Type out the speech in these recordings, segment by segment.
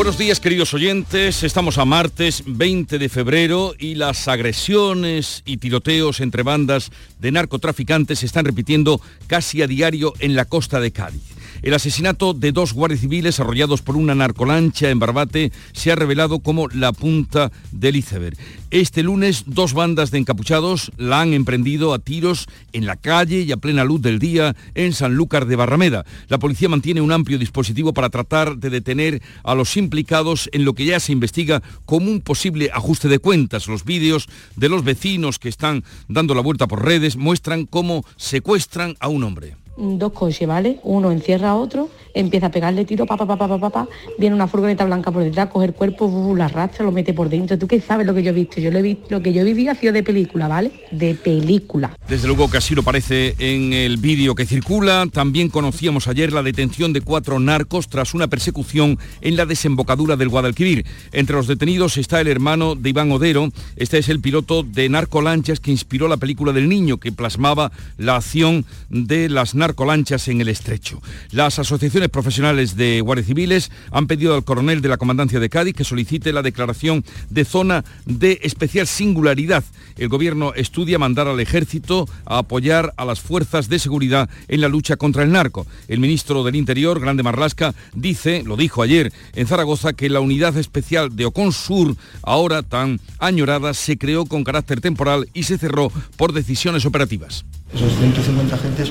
Buenos días queridos oyentes, estamos a martes 20 de febrero y las agresiones y tiroteos entre bandas de narcotraficantes se están repitiendo casi a diario en la costa de Cádiz. El asesinato de dos guardias civiles arrollados por una narcolancha en Barbate se ha revelado como la punta del iceberg. Este lunes dos bandas de encapuchados la han emprendido a tiros en la calle y a plena luz del día en Sanlúcar de Barrameda. La policía mantiene un amplio dispositivo para tratar de detener a los implicados en lo que ya se investiga como un posible ajuste de cuentas. Los vídeos de los vecinos que están dando la vuelta por redes muestran cómo secuestran a un hombre dos coches, ¿vale? Uno encierra a otro, empieza a pegarle tiro, papá, papá, papá, papá, viene una furgoneta blanca por detrás, coge el cuerpo, la arrastra, lo mete por dentro. ¿Tú qué sabes lo que yo he visto? Yo lo he visto, lo que yo vivido ha sido de película, ¿vale? De película. Desde luego que así lo parece en el vídeo que circula. También conocíamos ayer la detención de cuatro narcos tras una persecución en la desembocadura del Guadalquivir. Entre los detenidos está el hermano de Iván Odero. Este es el piloto de narcolanchas que inspiró la película del niño que plasmaba la acción de las narcolanchas colanchas en el estrecho. Las asociaciones profesionales de guardias civiles han pedido al coronel de la Comandancia de Cádiz que solicite la declaración de zona de especial singularidad. El gobierno estudia mandar al ejército a apoyar a las fuerzas de seguridad en la lucha contra el narco. El ministro del Interior, Grande Marlasca, dice, lo dijo ayer en Zaragoza, que la unidad especial de Ocon Sur, ahora tan añorada, se creó con carácter temporal y se cerró por decisiones operativas. Esos 150 agentes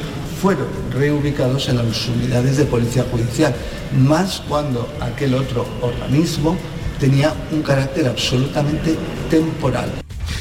reubicados en las unidades de policía judicial, más cuando aquel otro organismo tenía un carácter absolutamente temporal.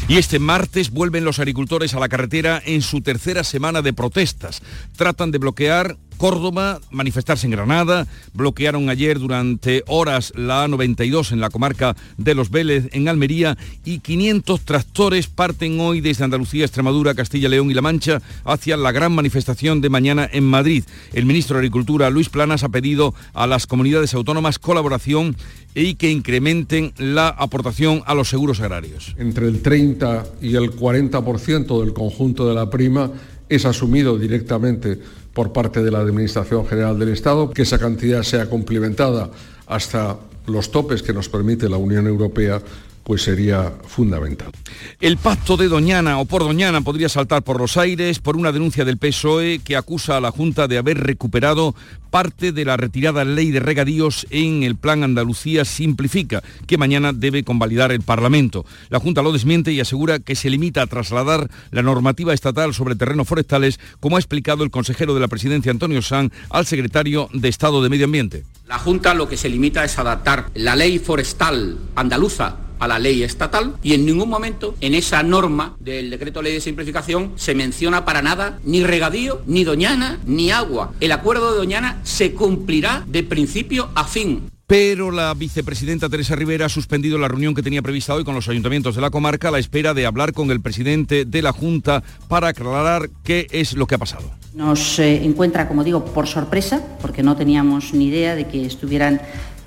Y este martes vuelven los agricultores a la carretera en su tercera semana de protestas. Tratan de bloquear Córdoba, manifestarse en Granada, bloquearon ayer durante horas la A92 en la comarca de Los Vélez en Almería y 500 tractores parten hoy desde Andalucía, Extremadura, Castilla, León y La Mancha hacia la gran manifestación de mañana en Madrid. El ministro de Agricultura, Luis Planas, ha pedido a las comunidades autónomas colaboración y que incrementen la aportación a los seguros agrarios. Entre el 30 y el 40% del conjunto de la prima es asumido directamente por parte de la Administración General del Estado, que esa cantidad sea complementada hasta los topes que nos permite la Unión Europea pues sería fundamental. El pacto de Doñana o por Doñana podría saltar por los aires por una denuncia del PSOE que acusa a la Junta de haber recuperado parte de la retirada ley de regadíos en el Plan Andalucía Simplifica, que mañana debe convalidar el Parlamento. La Junta lo desmiente y asegura que se limita a trasladar la normativa estatal sobre terrenos forestales, como ha explicado el consejero de la presidencia Antonio San al secretario de Estado de Medio Ambiente. La Junta lo que se limita es adaptar la ley forestal andaluza a la ley estatal y en ningún momento en esa norma del decreto ley de simplificación se menciona para nada ni regadío, ni doñana, ni agua. El acuerdo de doñana se cumplirá de principio a fin pero la vicepresidenta Teresa Rivera ha suspendido la reunión que tenía prevista hoy con los ayuntamientos de la comarca a la espera de hablar con el presidente de la Junta para aclarar qué es lo que ha pasado. Nos eh, encuentra, como digo, por sorpresa, porque no teníamos ni idea de que estuvieran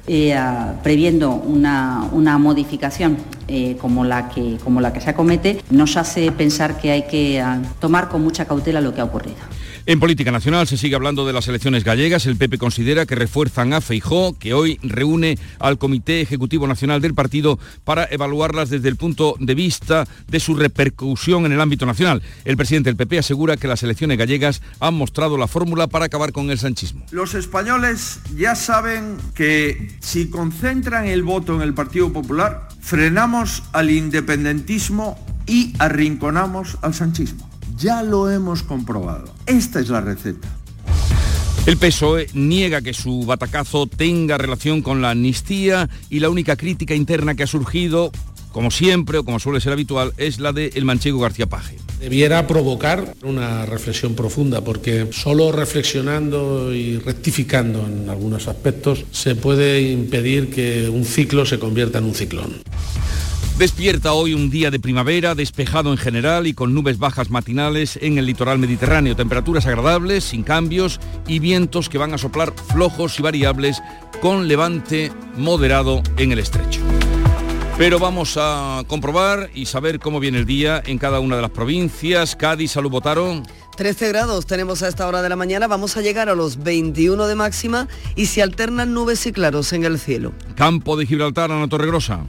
eh, previendo una, modificación eh, como, la que, como la que se acomete, nos hace pensar que hay que tomar con mucha cautela lo que ha ocurrido. En política nacional se sigue hablando de las elecciones gallegas. El PP considera que refuerzan a Feijó, que hoy reúne al Comité Ejecutivo Nacional del partido para evaluarlas desde el punto de vista de su repercusión en el ámbito nacional. El presidente del PP asegura que las elecciones gallegas han mostrado la fórmula para acabar con el sanchismo. Los españoles ya saben que si concentran el voto en el Partido Popular, frenamos al independentismo y arrinconamos al sanchismo. Ya lo hemos comprobado. Esta es la receta. El PSOE niega que su batacazo tenga relación con la amnistía y la única crítica interna que ha surgido, como siempre o como suele ser habitual, es la de el manchego García Paje. Debiera provocar una reflexión profunda porque solo reflexionando y rectificando en algunos aspectos se puede impedir que un ciclo se convierta en un ciclón. Despierta hoy un día de primavera, despejado en general y con nubes bajas matinales en el litoral mediterráneo. Temperaturas agradables, sin cambios y vientos que van a soplar flojos y variables con levante moderado en el estrecho. Pero vamos a comprobar y saber cómo viene el día en cada una de las provincias. Cádiz, Salud Botaro. 13 grados tenemos a esta hora de la mañana, vamos a llegar a los 21 de máxima y se alternan nubes y claros en el cielo. Campo de Gibraltar, Ana Torregrosa.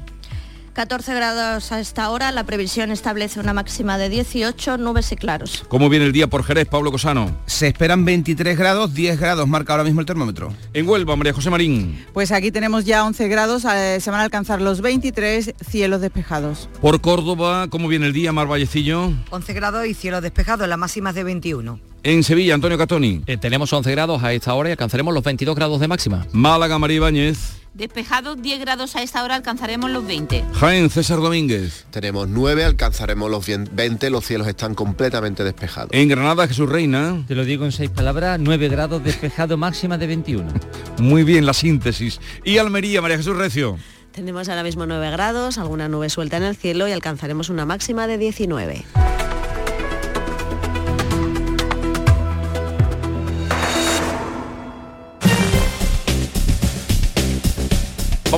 14 grados a esta hora, la previsión establece una máxima de 18, nubes y claros. ¿Cómo viene el día por Jerez, Pablo Cosano? Se esperan 23 grados, 10 grados marca ahora mismo el termómetro. En Huelva, María José Marín. Pues aquí tenemos ya 11 grados, eh, se van a alcanzar los 23 cielos despejados. Por Córdoba, ¿cómo viene el día, Mar Vallecillo? 11 grados y cielos despejados, la máxima es de 21. En Sevilla, Antonio Catoni. Eh, tenemos 11 grados a esta hora y alcanzaremos los 22 grados de máxima. Málaga, María Ibáñez. Despejado 10 grados a esta hora alcanzaremos los 20. Jaén, César Domínguez. Tenemos 9, alcanzaremos los 20, los cielos están completamente despejados. En Granada, Jesús Reina. Te lo digo en seis palabras, 9 grados despejado máxima de 21. Muy bien la síntesis. Y Almería, María Jesús Recio. Tenemos ahora mismo 9 grados, alguna nube suelta en el cielo y alcanzaremos una máxima de 19.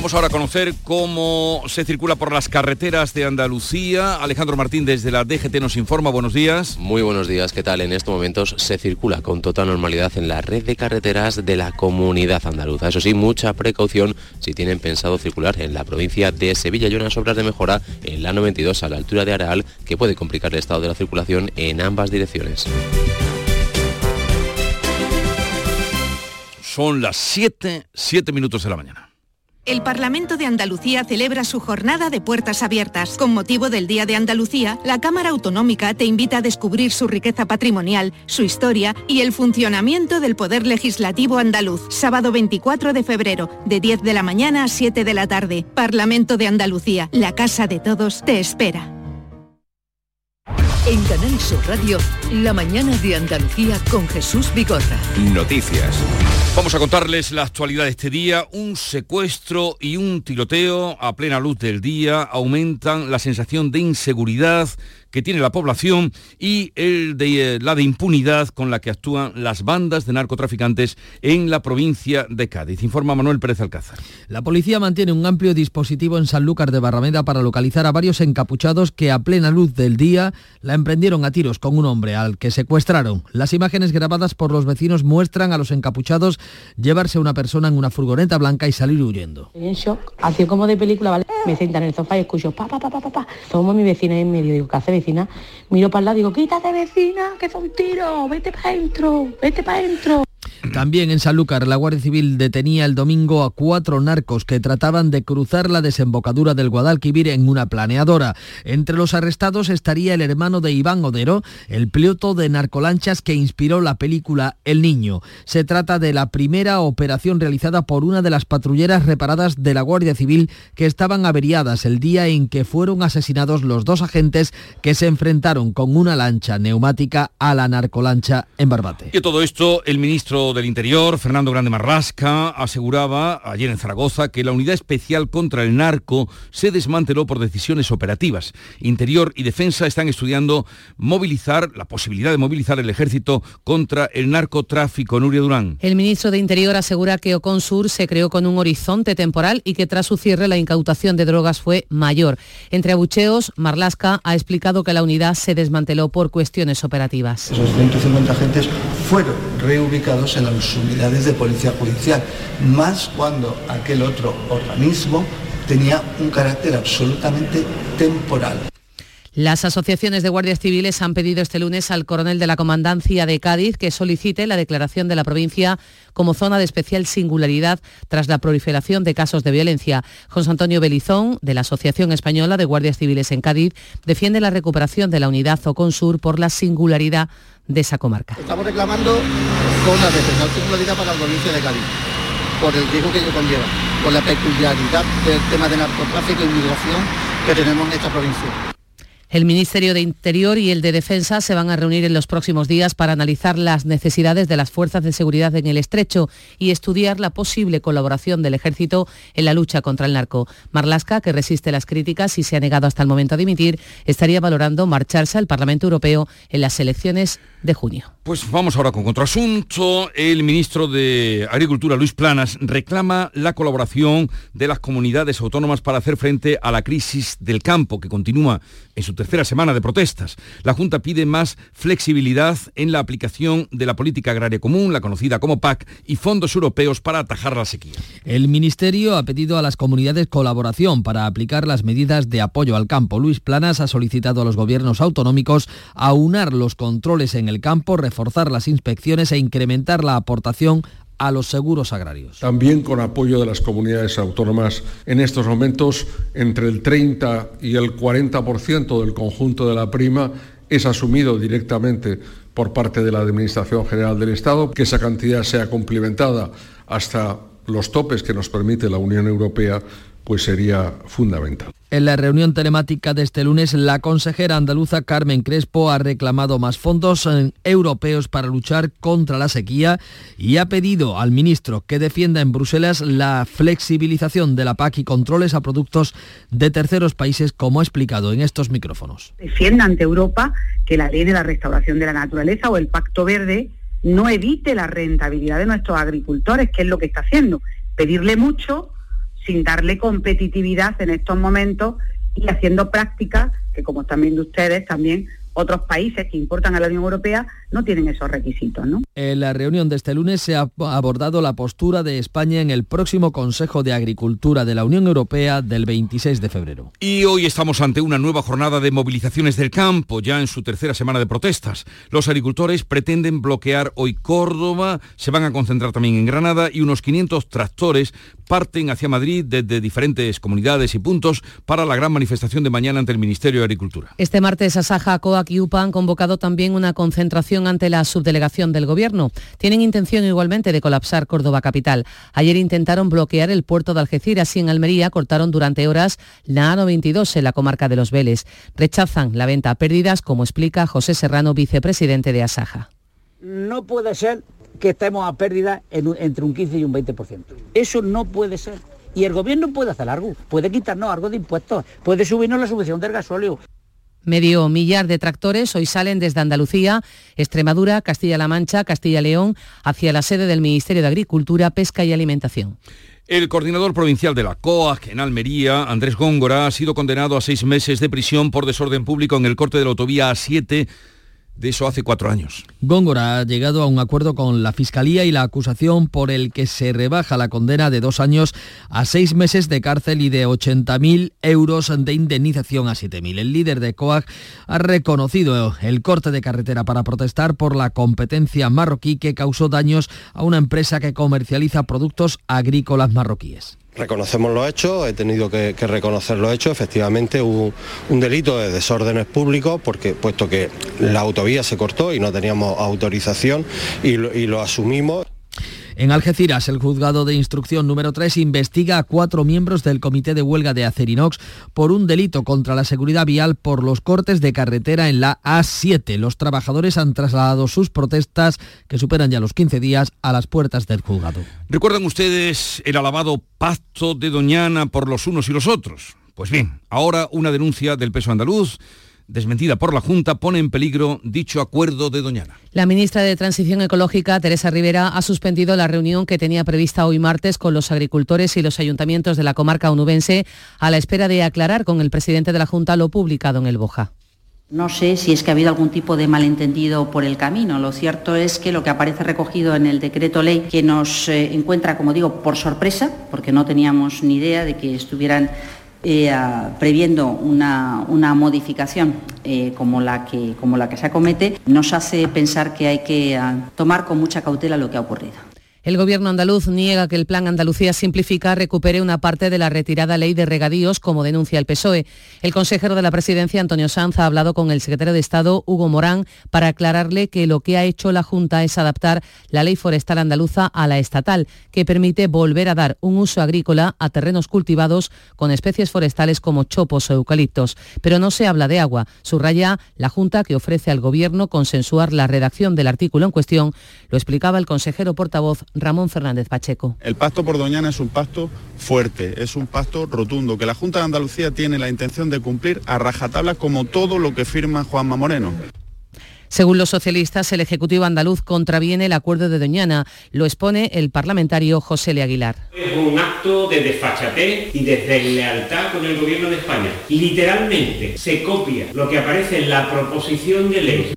Vamos ahora a conocer cómo se circula por las carreteras de Andalucía. Alejandro Martín desde la DGT nos informa. Buenos días. Muy buenos días. ¿Qué tal? En estos momentos se circula con total normalidad en la red de carreteras de la comunidad andaluza. Eso sí, mucha precaución si tienen pensado circular en la provincia de Sevilla y unas obras de mejora en la 92 a la altura de Areal que puede complicar el estado de la circulación en ambas direcciones. Son las 7, 7 minutos de la mañana. El Parlamento de Andalucía celebra su jornada de puertas abiertas. Con motivo del Día de Andalucía, la Cámara Autonómica te invita a descubrir su riqueza patrimonial, su historia y el funcionamiento del Poder Legislativo andaluz. Sábado 24 de febrero, de 10 de la mañana a 7 de la tarde. Parlamento de Andalucía, la casa de todos, te espera. En Canal Sur Radio, la mañana de Andalucía con Jesús Bigorra. Noticias. Vamos a contarles la actualidad de este día. Un secuestro y un tiroteo a plena luz del día aumentan la sensación de inseguridad que tiene la población y el de, eh, la de impunidad con la que actúan las bandas de narcotraficantes en la provincia de Cádiz. Informa Manuel Pérez Alcázar. La policía mantiene un amplio dispositivo en Sanlúcar de Barrameda para localizar a varios encapuchados que a plena luz del día la emprendieron a tiros con un hombre al que secuestraron. Las imágenes grabadas por los vecinos muestran a los encapuchados llevarse a una persona en una furgoneta blanca y salir huyendo. En shock, así como de película, ¿vale? Me sientan en el sofá y escucho pa pa pa pa pa pa. Somos mi vecina en medio, digo, ¿qué hace Miro para el lado, digo, quítate vecina, que son tiros, vete para adentro, vete para adentro. También en Sanlúcar, la Guardia Civil detenía el domingo a cuatro narcos que trataban de cruzar la desembocadura del Guadalquivir en una planeadora. Entre los arrestados estaría el hermano de Iván Odero, el piloto de narcolanchas que inspiró la película El Niño. Se trata de la primera operación realizada por una de las patrulleras reparadas de la Guardia Civil que estaban averiadas el día en que fueron asesinados los dos agentes que se enfrentaron con una lancha neumática a la narcolancha en Barbate. Y todo esto, el ministro del Interior, Fernando Grande Marrasca, aseguraba ayer en Zaragoza que la unidad especial contra el narco se desmanteló por decisiones operativas. Interior y Defensa están estudiando movilizar, la posibilidad de movilizar el ejército contra el narcotráfico. Nuria Durán. El ministro de Interior asegura que Oconsur se creó con un horizonte temporal y que tras su cierre la incautación de drogas fue mayor. Entre abucheos, Marlasca ha explicado que la unidad se desmanteló por cuestiones operativas. Esos 150 agentes fueron reubicados en las unidades de policía judicial, más cuando aquel otro organismo tenía un carácter absolutamente temporal. Las asociaciones de guardias civiles han pedido este lunes al coronel de la Comandancia de Cádiz que solicite la declaración de la provincia como zona de especial singularidad tras la proliferación de casos de violencia. José Antonio Belizón, de la Asociación Española de Guardias Civiles en Cádiz, defiende la recuperación de la unidad Oconsur por la singularidad de esa comarca. Estamos reclamando zonas de especial singularidad para la provincia de Cádiz, por el riesgo que ello conlleva, por la peculiaridad del tema de narcotráfico e inmigración que tenemos en esta provincia. El Ministerio de Interior y el de Defensa se van a reunir en los próximos días para analizar las necesidades de las fuerzas de seguridad en el estrecho y estudiar la posible colaboración del ejército en la lucha contra el narco. Marlasca, que resiste las críticas y se ha negado hasta el momento a dimitir, estaría valorando marcharse al Parlamento Europeo en las elecciones de junio. Pues vamos ahora con otro asunto. El ministro de Agricultura, Luis Planas, reclama la colaboración de las comunidades autónomas para hacer frente a la crisis del campo, que continúa en su tercera semana de protestas. La Junta pide más flexibilidad en la aplicación de la política agraria común, la conocida como PAC, y fondos europeos para atajar la sequía. El Ministerio ha pedido a las comunidades colaboración para aplicar las medidas de apoyo al campo. Luis Planas ha solicitado a los gobiernos autonómicos aunar los controles en el campo, reforzar las inspecciones e incrementar la aportación a los seguros agrarios. También con apoyo de las comunidades autónomas, en estos momentos entre el 30 y el 40% del conjunto de la prima es asumido directamente por parte de la Administración General del Estado, que esa cantidad sea complementada hasta los topes que nos permite la Unión Europea pues sería fundamental. En la reunión telemática de este lunes, la consejera andaluza Carmen Crespo ha reclamado más fondos eh, europeos para luchar contra la sequía y ha pedido al ministro que defienda en Bruselas la flexibilización de la PAC y controles a productos de terceros países, como ha explicado en estos micrófonos. Defienda ante Europa que la ley de la restauración de la naturaleza o el Pacto Verde no evite la rentabilidad de nuestros agricultores, que es lo que está haciendo. Pedirle mucho sin darle competitividad en estos momentos y haciendo prácticas que, como están viendo ustedes, también otros países que importan a la Unión Europea no tienen esos requisitos. ¿no? En la reunión de este lunes se ha abordado la postura de España en el próximo Consejo de Agricultura de la Unión Europea del 26 de febrero. Y hoy estamos ante una nueva jornada de movilizaciones del campo, ya en su tercera semana de protestas. Los agricultores pretenden bloquear hoy Córdoba, se van a concentrar también en Granada y unos 500 tractores parten hacia Madrid desde diferentes comunidades y puntos para la gran manifestación de mañana ante el Ministerio de Agricultura. Este martes Asaja, COAC y UPA han convocado también una concentración ante la subdelegación del Gobierno. Tienen intención igualmente de colapsar Córdoba capital. Ayer intentaron bloquear el puerto de Algeciras y en Almería cortaron durante horas la A92 en la comarca de Los Vélez. Rechazan la venta a pérdidas, como explica José Serrano, vicepresidente de Asaja. No puede ser que estemos a pérdida entre un 15 y un 20%. Eso no puede ser. Y el gobierno puede hacer algo, puede quitarnos algo de impuestos, puede subirnos la subvención del gasóleo. Medio millar de tractores hoy salen desde Andalucía, Extremadura, Castilla-La Mancha, Castilla-León, hacia la sede del Ministerio de Agricultura, Pesca y Alimentación. El coordinador provincial de la COAG en Almería, Andrés Góngora, ha sido condenado a seis meses de prisión por desorden público en el corte de la autovía A7 de eso hace cuatro años. Góngora ha llegado a un acuerdo con la Fiscalía y la acusación por el que se rebaja la condena de dos años a seis meses de cárcel y de 80.000 euros de indemnización a 7.000. El líder de COAG ha reconocido el corte de carretera para protestar por la competencia marroquí que causó daños a una empresa que comercializa productos agrícolas marroquíes. Reconocemos los hechos, he tenido que, reconocer los hechos, efectivamente un delito de desórdenes públicos, porque puesto que la autovía se cortó y no teníamos autorización y lo asumimos. En Algeciras, el juzgado de instrucción número 3 investiga a cuatro miembros del comité de huelga de Acerinox por un delito contra la seguridad vial por los cortes de carretera en la A7. Los trabajadores han trasladado sus protestas, que superan ya los 15 días, a las puertas del juzgado. ¿Recuerdan ustedes el alabado pacto de Doñana por los unos y los otros? Pues bien, ahora una denuncia del peso andaluz desmentida por la Junta, pone en peligro dicho acuerdo de Doñana. La ministra de Transición Ecológica, Teresa Rivera, ha suspendido la reunión que tenía prevista hoy martes con los agricultores y los ayuntamientos de la comarca onubense a la espera de aclarar con el presidente de la Junta lo publicado en el Boja. No sé si es que ha habido algún tipo de malentendido por el camino. Lo cierto es que lo que aparece recogido en el decreto ley, que nos eh, encuentra, como digo, por sorpresa, porque no teníamos ni idea de que estuvieran eh, a- previendo una, una modificación eh, como, la que, como la que se acomete, nos hace pensar que hay que ah, tomar con mucha cautela lo que ha ocurrido. El gobierno andaluz niega que el plan Andalucía Simplifica recupere una parte de la retirada ley de regadíos, como denuncia el PSOE. El consejero de la presidencia, Antonio Sanz, ha hablado con el secretario de Estado, Hugo Morán, para aclararle que lo que ha hecho la Junta es adaptar la ley forestal andaluza a la estatal, que permite volver a dar un uso agrícola a terrenos cultivados con especies forestales como chopos o eucaliptos. Pero no se habla de agua. Subraya la Junta que ofrece al Gobierno consensuar la redacción del artículo en cuestión, lo explicaba el consejero portavoz Ramón Fernández Pacheco. El pacto por Doñana es un pacto fuerte, es un pacto rotundo, que la Junta de Andalucía tiene la intención de cumplir a rajatabla como todo lo que firma Juanma Moreno. Según los socialistas, el Ejecutivo andaluz contraviene el acuerdo de Doñana. Lo expone el parlamentario José Le Aguilar. Es un acto de desfachatez y de deslealtad con el gobierno de España. Literalmente se copia lo que aparece en la proposición de ley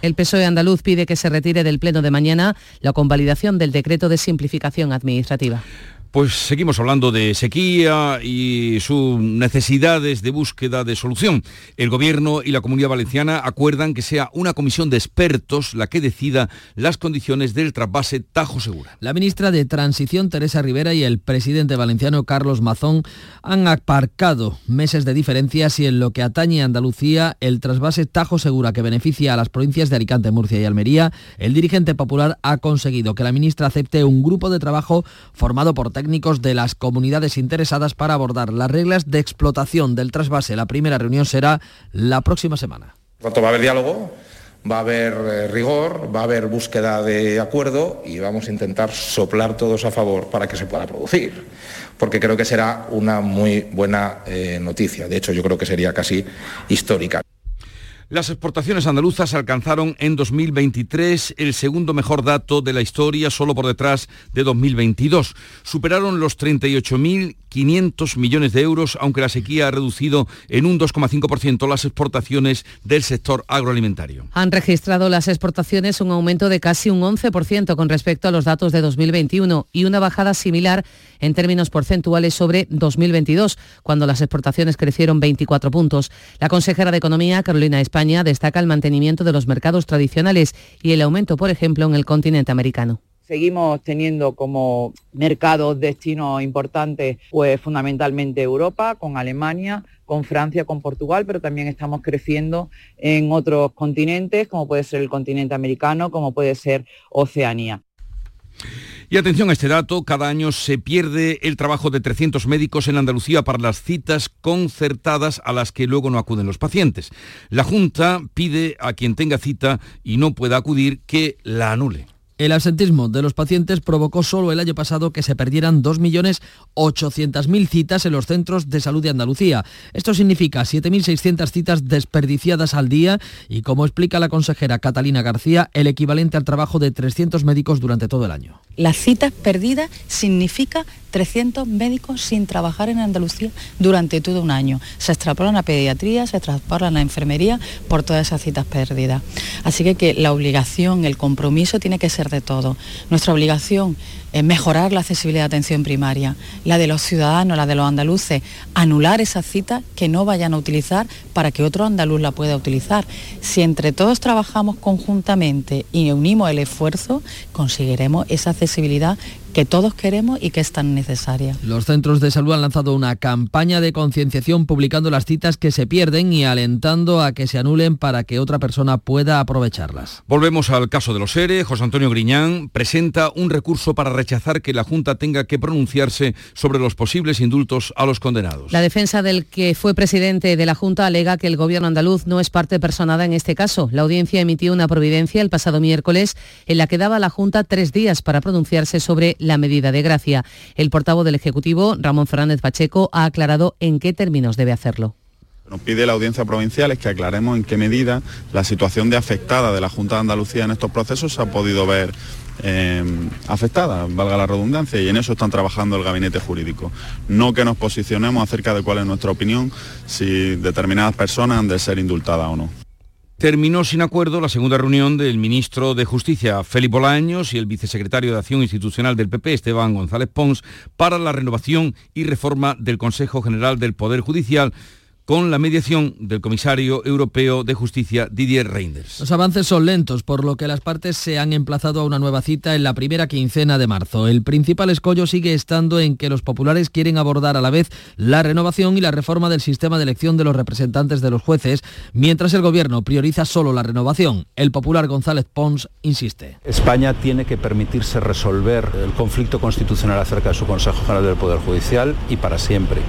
el PSOE andaluz pide que se retire del Pleno de mañana la convalidación del decreto de simplificación administrativa. Pues seguimos hablando de sequía y sus necesidades de búsqueda de solución. El Gobierno y la Comunidad Valenciana acuerdan que sea una comisión de expertos la que decida las condiciones del trasvase Tajo Segura. La ministra de Transición, Teresa Rivera, y el presidente valenciano, Carlos Mazón, han aparcado meses de diferencias y en lo que atañe a Andalucía, el trasvase Tajo Segura que beneficia a las provincias de Alicante, Murcia y Almería, el dirigente popular ha conseguido que la ministra acepte un grupo de trabajo formado por técnicos de las comunidades interesadas para abordar las reglas de explotación del trasvase. La primera reunión será la próxima semana. va a haber diálogo, va a haber eh, rigor, va a haber búsqueda de acuerdo y vamos a intentar soplar todos a favor para que se pueda producir, porque creo que será una muy buena eh, noticia. De hecho, yo creo que sería casi histórica. Las exportaciones andaluzas alcanzaron en 2023 el segundo mejor dato de la historia, solo por detrás de 2022. Superaron los 38.500 millones de euros, aunque la sequía ha reducido en un 2,5% las exportaciones del sector agroalimentario. Han registrado las exportaciones un aumento de casi un 11% con respecto a los datos de 2021 y una bajada similar en términos porcentuales sobre 2022, cuando las exportaciones crecieron 24 puntos. La consejera de Economía, Carolina España, destaca el mantenimiento de los mercados tradicionales y el aumento, por ejemplo, en el continente americano. Seguimos teniendo como mercados destinos importantes, pues fundamentalmente Europa, con Alemania, con Francia, con Portugal, pero también estamos creciendo en otros continentes, como puede ser el continente americano, como puede ser Oceanía. Y atención a este dato, cada año se pierde el trabajo de 300 médicos en Andalucía para las citas concertadas a las que luego no acuden los pacientes. La Junta pide a quien tenga cita y no pueda acudir que la anule. El absentismo de los pacientes provocó solo el año pasado que se perdieran 2.800.000 citas en los centros de salud de Andalucía. Esto significa 7.600 citas desperdiciadas al día y, como explica la consejera Catalina García, el equivalente al trabajo de 300 médicos durante todo el año. Las citas perdidas significa 300 médicos sin trabajar en Andalucía durante todo un año. Se extrapolan a pediatría, se extrapolan a enfermería por todas esas citas perdidas. Así que, que la obligación, el compromiso tiene que ser de todo. Nuestra obligación mejorar la accesibilidad de atención primaria, la de los ciudadanos, la de los andaluces, anular esas citas que no vayan a utilizar para que otro andaluz la pueda utilizar. Si entre todos trabajamos conjuntamente y unimos el esfuerzo, conseguiremos esa accesibilidad que todos queremos y que es tan necesaria. Los centros de salud han lanzado una campaña de concienciación publicando las citas que se pierden y alentando a que se anulen para que otra persona pueda aprovecharlas. Volvemos al caso de los ERE. José Antonio Griñán presenta un recurso para rechazar que la Junta tenga que pronunciarse sobre los posibles indultos a los condenados. La defensa del que fue presidente de la Junta alega que el gobierno andaluz no es parte personada en este caso. La audiencia emitió una providencia el pasado miércoles en la que daba a la Junta tres días para pronunciarse sobre la medida de gracia. El portavoz del Ejecutivo, Ramón Fernández Pacheco, ha aclarado en qué términos debe hacerlo. Nos pide la audiencia provincial es que aclaremos en qué medida la situación de afectada de la Junta de Andalucía en estos procesos se ha podido ver eh, afectada, valga la redundancia, y en eso están trabajando el gabinete jurídico. No que nos posicionemos acerca de cuál es nuestra opinión, si determinadas personas han de ser indultadas o no terminó sin acuerdo la segunda reunión del ministro de Justicia, Félix Bolaños, y el vicesecretario de Acción Institucional del PP, Esteban González Pons, para la renovación y reforma del Consejo General del Poder Judicial, con la mediación del comisario europeo de justicia Didier Reinders. Los avances son lentos, por lo que las partes se han emplazado a una nueva cita en la primera quincena de marzo. El principal escollo sigue estando en que los populares quieren abordar a la vez la renovación y la reforma del sistema de elección de los representantes de los jueces, mientras el gobierno prioriza solo la renovación. El popular González Pons insiste. España tiene que permitirse resolver el conflicto constitucional acerca de su Consejo General del Poder Judicial y para siempre.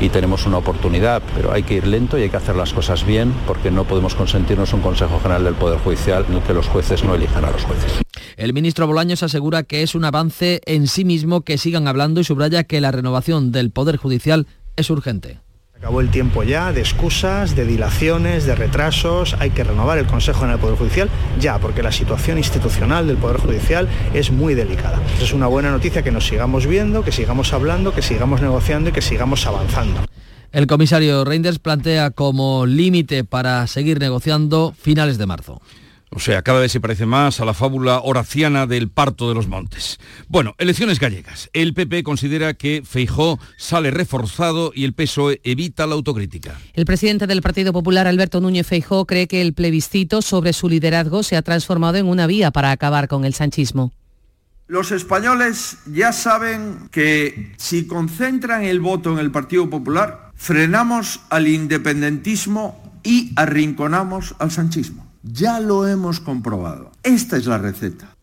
Y tenemos una oportunidad, pero hay que ir lento y hay que hacer las cosas bien porque no podemos consentirnos un Consejo General del Poder Judicial en el que los jueces no elijan a los jueces. El ministro Bolaños asegura que es un avance en sí mismo que sigan hablando y subraya que la renovación del Poder Judicial es urgente. Acabó el tiempo ya de excusas, de dilaciones, de retrasos. Hay que renovar el Consejo en el Poder Judicial ya, porque la situación institucional del Poder Judicial es muy delicada. Es una buena noticia que nos sigamos viendo, que sigamos hablando, que sigamos negociando y que sigamos avanzando. El comisario Reinders plantea como límite para seguir negociando finales de marzo. O sea, cada vez se parece más a la fábula horaciana del parto de los montes. Bueno, elecciones gallegas. El PP considera que Feijó sale reforzado y el PSOE evita la autocrítica. El presidente del Partido Popular, Alberto Núñez Feijó, cree que el plebiscito sobre su liderazgo se ha transformado en una vía para acabar con el sanchismo. Los españoles ya saben que si concentran el voto en el Partido Popular, frenamos al independentismo y arrinconamos al sanchismo. Ya lo hemos comprobado. Esta es la receta.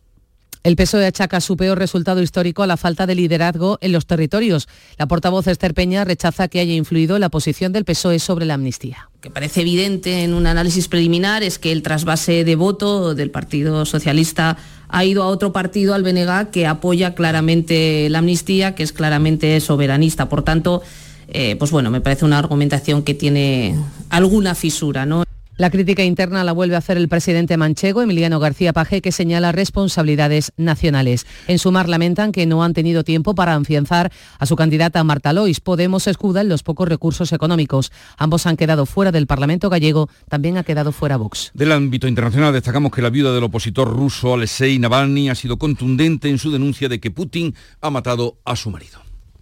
El PSOE achaca su peor resultado histórico a la falta de liderazgo en los territorios. La portavoz Esther Peña rechaza que haya influido la posición del PSOE sobre la amnistía. Lo que parece evidente en un análisis preliminar es que el trasvase de voto del Partido Socialista ha ido a otro partido, al BNG, que apoya claramente la amnistía, que es claramente soberanista. Por tanto, eh, pues bueno, me parece una argumentación que tiene alguna fisura, ¿no? La crítica interna la vuelve a hacer el presidente manchego, Emiliano García Paje, que señala responsabilidades nacionales. En Sumar lamentan que no han tenido tiempo para afianzar a su candidata Marta Lois. Podemos escuda en los pocos recursos económicos. Ambos han quedado fuera del Parlamento gallego, también ha quedado fuera Vox. Del ámbito internacional destacamos que la viuda del opositor ruso Alexei Navalny ha sido contundente en su denuncia de que Putin ha matado a su marido.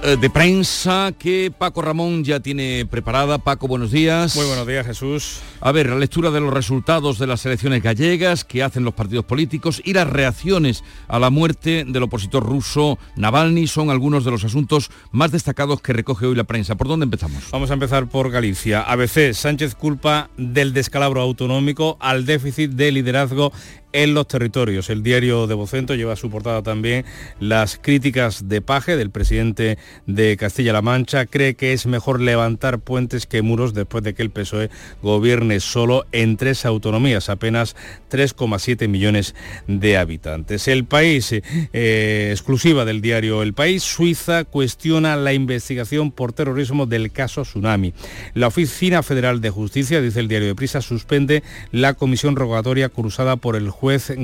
De prensa que Paco Ramón ya tiene preparada. Paco, buenos días. Muy buenos días, Jesús. A ver, la lectura de los resultados de las elecciones gallegas que hacen los partidos políticos y las reacciones a la muerte del opositor ruso Navalny son algunos de los asuntos más destacados que recoge hoy la prensa. ¿Por dónde empezamos? Vamos a empezar por Galicia. ABC, Sánchez culpa del descalabro autonómico al déficit de liderazgo en los territorios. El diario de Vocento lleva a su portada también las críticas de Paje, del presidente de Castilla-La Mancha. Cree que es mejor levantar puentes que muros después de que el PSOE gobierne solo en tres autonomías, apenas 3,7 millones de habitantes. El país, eh, exclusiva del diario El País, Suiza cuestiona la investigación por terrorismo del caso Tsunami. La Oficina Federal de Justicia, dice el diario de Prisa, suspende la comisión rogatoria cruzada por el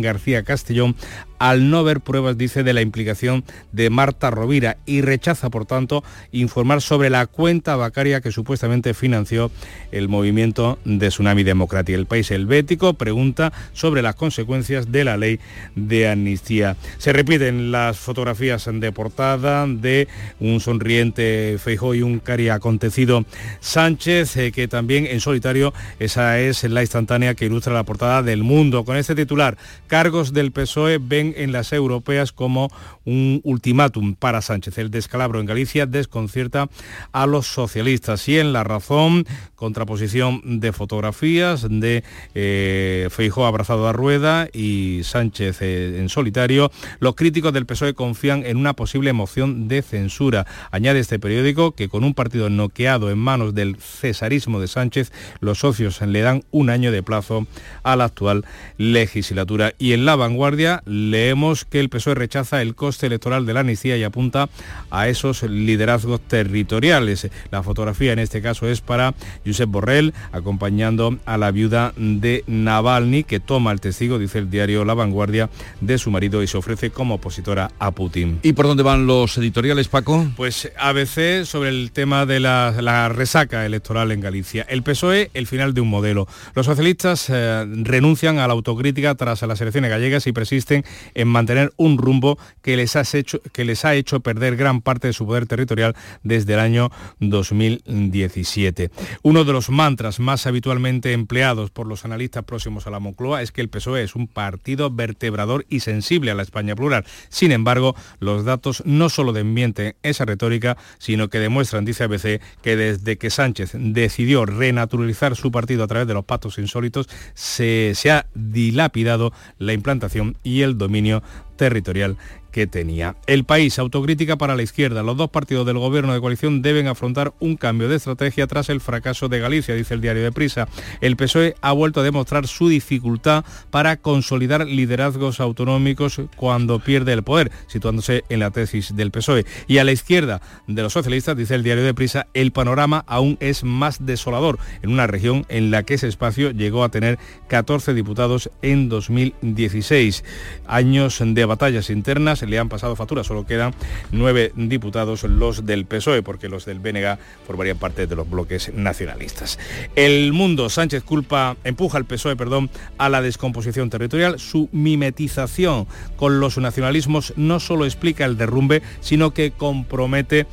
García Castellón al no ver pruebas, dice, de la implicación de Marta Rovira y rechaza, por tanto, informar sobre la cuenta bancaria que supuestamente financió el movimiento de Tsunami Democrática. El país helvético pregunta sobre las consecuencias de la ley de amnistía. Se repiten las fotografías de portada de un sonriente Feijó y un cari acontecido Sánchez, eh, que también en solitario esa es la instantánea que ilustra la portada del mundo. Con este titular, cargos del PSOE ven en las europeas como un ultimátum para Sánchez. El descalabro en Galicia desconcierta a los socialistas y en la razón, contraposición de fotografías de eh, abrazado a Rueda y Sánchez eh, en solitario, los críticos del PSOE confían en una posible moción de censura. Añade este periódico que con un partido noqueado en manos del cesarismo de Sánchez, los socios le dan un año de plazo a la actual legislatura. Y en la vanguardia le leemos que el PSOE rechaza el coste electoral de la amnistía y apunta a esos liderazgos territoriales. La fotografía en este caso es para Josep Borrell, acompañando a la viuda de Navalny, que toma el testigo, dice el diario La Vanguardia, de su marido y se ofrece como opositora a Putin. ¿Y por dónde van los editoriales, Paco? Pues ABC sobre el tema de la, resaca electoral en Galicia. El PSOE, el final de un modelo. Los socialistas eh, renuncian a la autocrítica tras las elecciones gallegas y persisten en mantener un rumbo que les, hecho, que les ha hecho perder gran parte de su poder territorial desde el año 2017. Uno de los mantras más habitualmente empleados por los analistas próximos a la Moncloa es que el PSOE es un partido vertebrador y sensible a la España plural. Sin embargo, los datos no solo desmienten esa retórica, sino que demuestran, dice ABC, que desde que Sánchez decidió renaturalizar su partido a través de los pactos insólitos, se ha dilapidado la implantación y el dominio territorial que tenía. El país, autocrítica para la izquierda. Los dos partidos del gobierno de coalición deben afrontar un cambio de estrategia tras el fracaso de Galicia, dice el diario de Prisa. El PSOE ha vuelto a demostrar su dificultad para consolidar liderazgos autonómicos cuando pierde el poder, situándose en la tesis del PSOE. Y a la izquierda de los socialistas, dice el diario de Prisa, el panorama aún es más desolador en una región en la que ese espacio llegó a tener 14 diputados en 2016. Años de batallas internas le han pasado factura, solo quedan nueve diputados los del PSOE, porque los del BNG formarían parte de los bloques nacionalistas. El mundo, Sánchez culpa, empuja al PSOE, perdón, a la descomposición territorial, su mimetización con los nacionalismos no solo explica el derrumbe, sino que compromete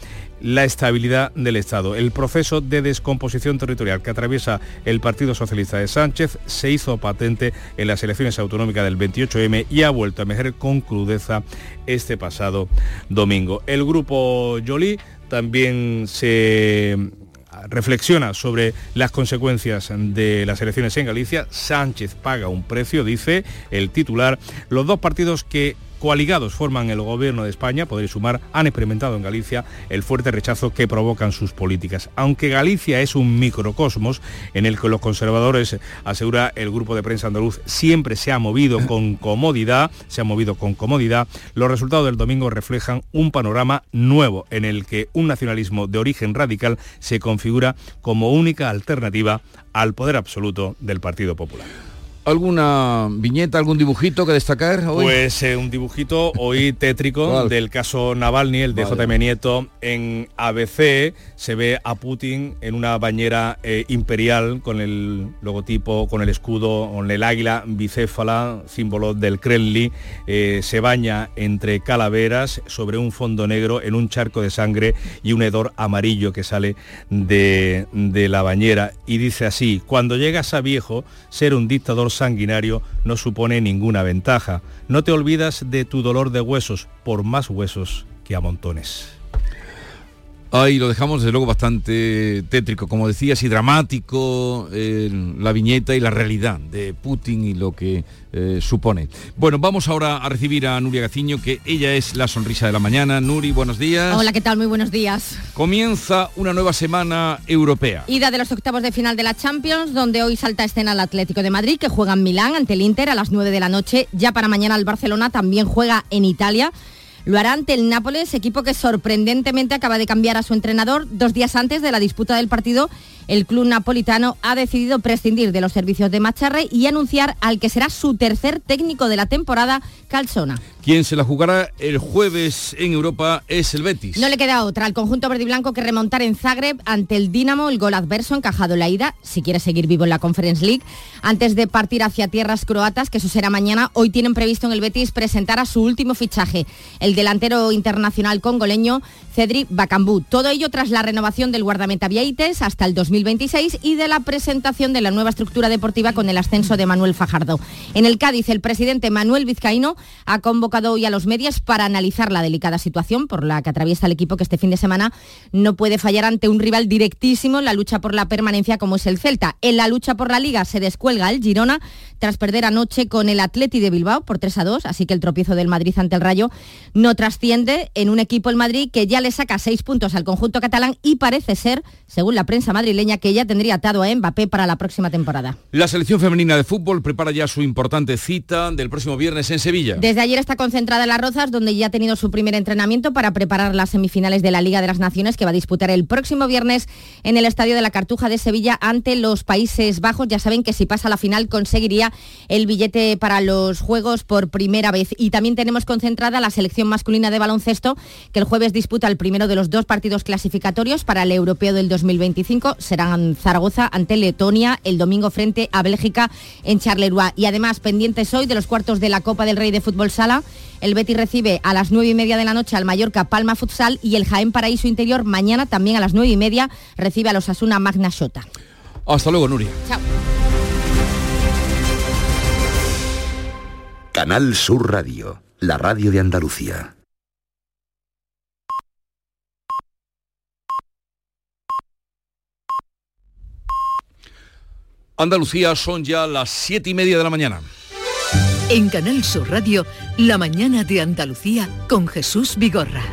la estabilidad del Estado. El proceso de descomposición territorial que atraviesa el Partido Socialista de Sánchez se hizo patente en las elecciones autonómicas del 28M y ha vuelto a emerger con crudeza este pasado domingo. El grupo Joly también se reflexiona sobre las consecuencias de las elecciones en Galicia. Sánchez paga un precio, dice el titular. Los dos partidos que coaligados forman el gobierno de España, podréis sumar, han experimentado en Galicia el fuerte rechazo que provocan sus políticas. Aunque Galicia es un microcosmos en el que los conservadores, asegura el grupo de prensa andaluz, siempre se ha movido con comodidad, se ha movido con comodidad, los resultados del domingo reflejan un panorama nuevo en el que un nacionalismo de origen radical se configura como única alternativa al poder absoluto del Partido Popular. ¿Alguna viñeta, algún dibujito que destacar hoy? Pues eh, un dibujito hoy tétrico del caso Navalny, el de JM Nieto. En ABC se ve a Putin en una bañera eh, imperial con el logotipo, con el escudo, con el águila bicéfala, símbolo del Kremlin. Eh, se baña entre calaveras sobre un fondo negro en un charco de sangre y un hedor amarillo que sale de, de la bañera. Y dice así, cuando llegas a viejo, ser un dictador sanguinario no supone ninguna ventaja. No te olvidas de tu dolor de huesos, por más huesos que a montones. Ahí lo dejamos desde luego bastante tétrico, como decías, y dramático, la viñeta y la realidad de Putin y lo que eh, supone. Bueno, vamos ahora a recibir a Nuria Gaciño, que ella es la sonrisa de la mañana. Nuri, buenos días. Hola, ¿qué tal? Muy buenos días. Comienza una nueva semana europea. Ida de los octavos de final de la Champions, donde hoy salta escena el Atlético de Madrid, que juega en Milán ante el Inter a las 9 de la noche. Ya para mañana el Barcelona también juega en Italia lo hará ante el Nápoles, equipo que sorprendentemente acaba de cambiar a su entrenador dos días antes de la disputa del partido el club napolitano ha decidido prescindir de los servicios de Macharre y anunciar al que será su tercer técnico de la temporada, Calzona. Quien se la jugará el jueves en Europa es el Betis. No le queda otra al conjunto verde y blanco que remontar en Zagreb ante el Dinamo el gol adverso encajado en la ida, si quiere seguir vivo en la Conference League. Antes de partir hacia tierras croatas, que eso será mañana, hoy tienen previsto en el Betis presentar a su último fichaje, el delantero internacional congoleño Cedric Bacambú. Todo ello tras la renovación del guardameta Vieites hasta el 2026 y de la presentación de la nueva estructura deportiva con el ascenso de Manuel Fajardo. En el Cádiz, el presidente Manuel Vizcaíno ha convocado convocado hoy a los medios para analizar la delicada situación por la que atraviesa el equipo que este fin de semana no puede fallar ante un rival directísimo en la lucha por la permanencia como es el Celta. En la lucha por la liga se descuelga el Girona tras perder anoche con el Atleti de Bilbao por 3 a 2, así que el tropiezo del Madrid ante el Rayo no trasciende en un equipo el Madrid que ya le saca seis puntos al conjunto catalán y parece ser, según la prensa madrileña, que ya tendría atado a Mbappé para la próxima temporada. La selección femenina de fútbol prepara ya su importante cita del próximo viernes en Sevilla. Desde ayer está concentrada en Las Rozas, donde ya ha tenido su primer entrenamiento para preparar las semifinales de la Liga de las Naciones, que va a disputar el próximo viernes en el Estadio de la Cartuja de Sevilla ante los Países Bajos. Ya saben que si pasa la final conseguiría el billete para los Juegos por primera vez. Y también tenemos concentrada la selección masculina de baloncesto, que el jueves disputa el primero de los dos partidos clasificatorios para el Europeo del 2025. Serán Zaragoza ante Letonia el domingo frente a Bélgica en Charleroi. Y además, pendientes hoy de los cuartos de la Copa del Rey de Fútbol Sala, el Betis recibe a las nueve y media de la noche al Mallorca Palma Futsal y el Jaén Paraíso Interior mañana también a las nueve y media recibe a los Asuna Magna Shota. Hasta luego, Nuria. Chao. Canal Sur Radio, la radio de Andalucía. Andalucía son ya las siete y media de la mañana. En Canal Sur Radio, la mañana de Andalucía con Jesús Vigorra.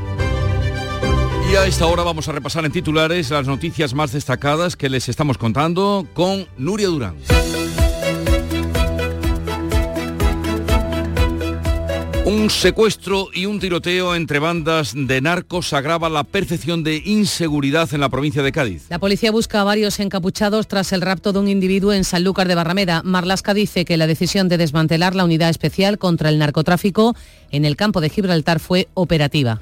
Y a esta hora vamos a repasar en titulares las noticias más destacadas que les estamos contando con Nuria Durán. Un secuestro y un tiroteo entre bandas de narcos agrava la percepción de inseguridad en la provincia de Cádiz. La policía busca a varios encapuchados tras el rapto de un individuo en Sanlúcar de Barrameda. Marlasca dice que la decisión de desmantelar la unidad especial contra el narcotráfico en el campo de Gibraltar fue operativa.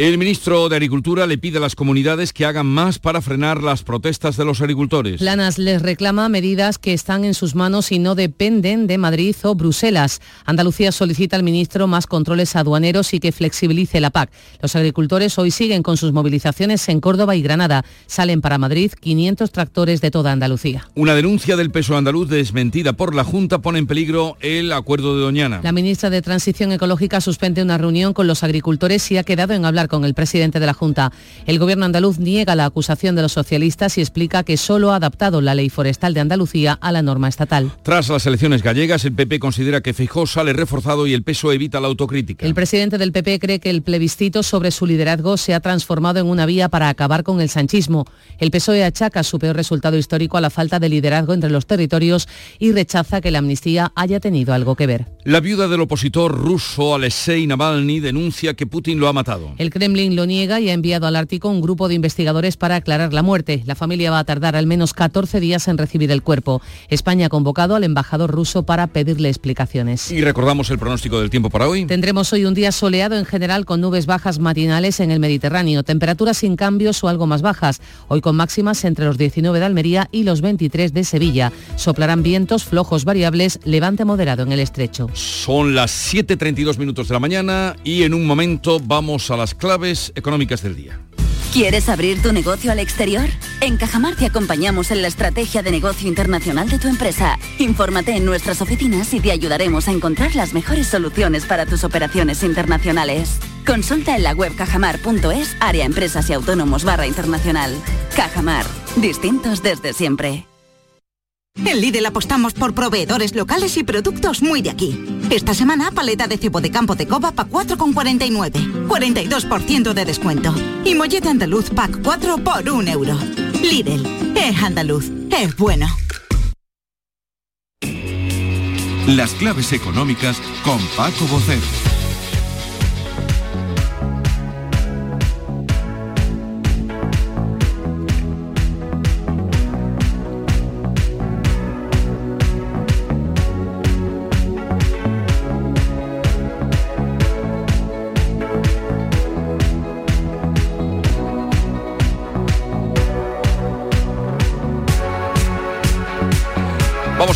El ministro de Agricultura le pide a las comunidades que hagan más para frenar las protestas de los agricultores. Planas les reclama medidas que están en sus manos y no dependen de Madrid o Bruselas. Andalucía solicita al ministro más controles aduaneros y que flexibilice la PAC. Los agricultores hoy siguen con sus movilizaciones en Córdoba y Granada. Salen para Madrid 500 tractores de toda Andalucía. Una denuncia del peso andaluz desmentida por la Junta pone en peligro el acuerdo de Doñana. La ministra de Transición Ecológica suspende una reunión con los agricultores y ha quedado en hablar con el presidente de la Junta. El gobierno andaluz niega la acusación de los socialistas y explica que solo ha adaptado la ley forestal de Andalucía a la norma estatal. Tras las elecciones gallegas, el PP considera que Feijóo sale reforzado y el PSOE evita la autocrítica. El presidente del PP cree que el plebiscito sobre su liderazgo se ha transformado en una vía para acabar con el sanchismo. El PSOE achaca su peor resultado histórico a la falta de liderazgo entre los territorios y rechaza que la amnistía haya tenido algo que ver. La viuda del opositor ruso Alexei Navalny denuncia que Putin lo ha matado. El Kremlin lo niega y ha enviado al Ártico un grupo de investigadores para aclarar la muerte. La familia va a tardar al menos 14 días en recibir el cuerpo. España ha convocado al embajador ruso para pedirle explicaciones. Y recordamos el pronóstico del tiempo para hoy. Tendremos hoy un día soleado en general con nubes bajas matinales en el Mediterráneo, temperaturas sin cambios o algo más bajas, hoy con máximas entre los 19 de Almería y los 23 de Sevilla. Soplarán vientos flojos variables, levante moderado en el estrecho. Son las 7.32 minutos de la mañana y en un momento vamos a las claves económicas del día. ¿Quieres abrir tu negocio al exterior? En Cajamar te acompañamos en la estrategia de negocio internacional de tu empresa. Infórmate en nuestras oficinas y te ayudaremos a encontrar las mejores soluciones para tus operaciones internacionales. Consulta en la web cajamar.es, área empresas y autónomos barra internacional. Cajamar, distintos desde siempre. En Lidl apostamos por proveedores locales y productos muy de aquí. Esta semana, paleta de cebo de campo de coba pa 4,49. 42% de descuento. Y mollete andaluz pack 4 por 1 euro. Lidl, es andaluz, es bueno. Las claves económicas con Paco Bocero.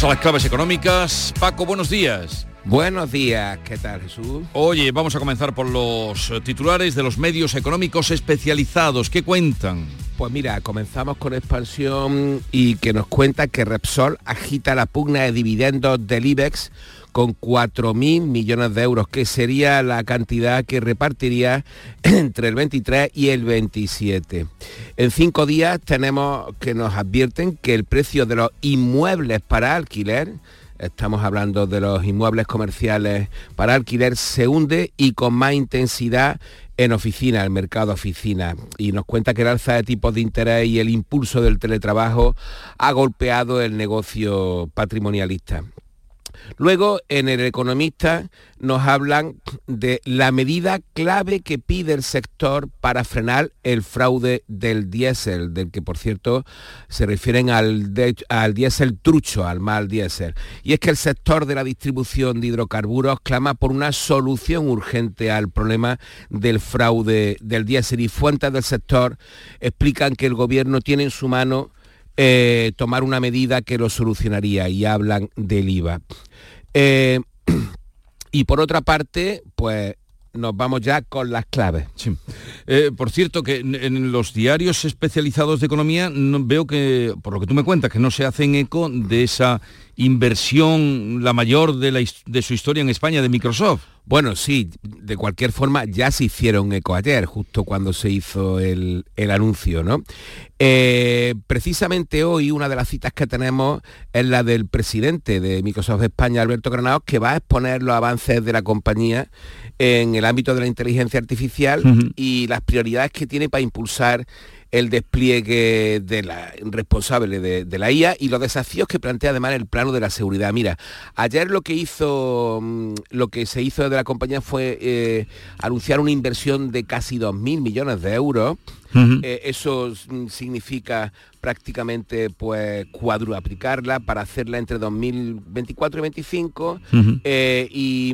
A las claves económicas. Paco, buenos días. Buenos días, ¿qué tal Jesús? Oye, vamos a comenzar por los eh, titulares de los medios económicos especializados. ¿Qué cuentan? Pues mira, comenzamos con expansión y que nos cuenta que Repsol agita la pugna de dividendos del IBEX con 4.000 millones de euros, que sería la cantidad que repartiría entre el 23 y el 27. En cinco días tenemos que nos advierten que el precio de los inmuebles para alquiler estamos hablando de los inmuebles comerciales para alquiler, se hunde y con más intensidad en oficina, el mercado oficina. Y nos cuenta que el alza de tipos de interés y el impulso del teletrabajo ha golpeado el negocio patrimonialista. Luego, en El Economista nos hablan de la medida clave que pide el sector para frenar el fraude del diésel, del que por cierto se refieren al, al diésel trucho, al mal diésel. Y es que el sector de la distribución de hidrocarburos clama por una solución urgente al problema del fraude del diésel y fuentes del sector explican que el gobierno tiene en su mano eh, tomar una medida que lo solucionaría y hablan del IVA. Eh, y por otra parte, pues nos vamos ya con las claves. Eh, por cierto, que en, los diarios especializados de economía veo que, por lo que tú me cuentas, que no se hacen eco de esa inversión, la mayor de, de su historia en España, de Microsoft. Bueno, sí, de cualquier forma ya se hicieron eco ayer, justo cuando se hizo el, anuncio, ¿no? Eh, precisamente hoy una de las citas que tenemos es la del presidente de Microsoft España, Alberto Granados, que va a exponer los avances de la compañía en el ámbito de la inteligencia artificial y las prioridades que tiene para impulsar el despliegue de la responsable de, la IA y los desafíos que plantea además el plano de la seguridad. Mira, ayer lo que hizo, mm, lo que se hizo de la compañía fue eh, anunciar una inversión de casi 2.000 millones de euros. Eh, eso mm, significa prácticamente pues cuadruplicarla para hacerla entre 2024 y 2025 eh, y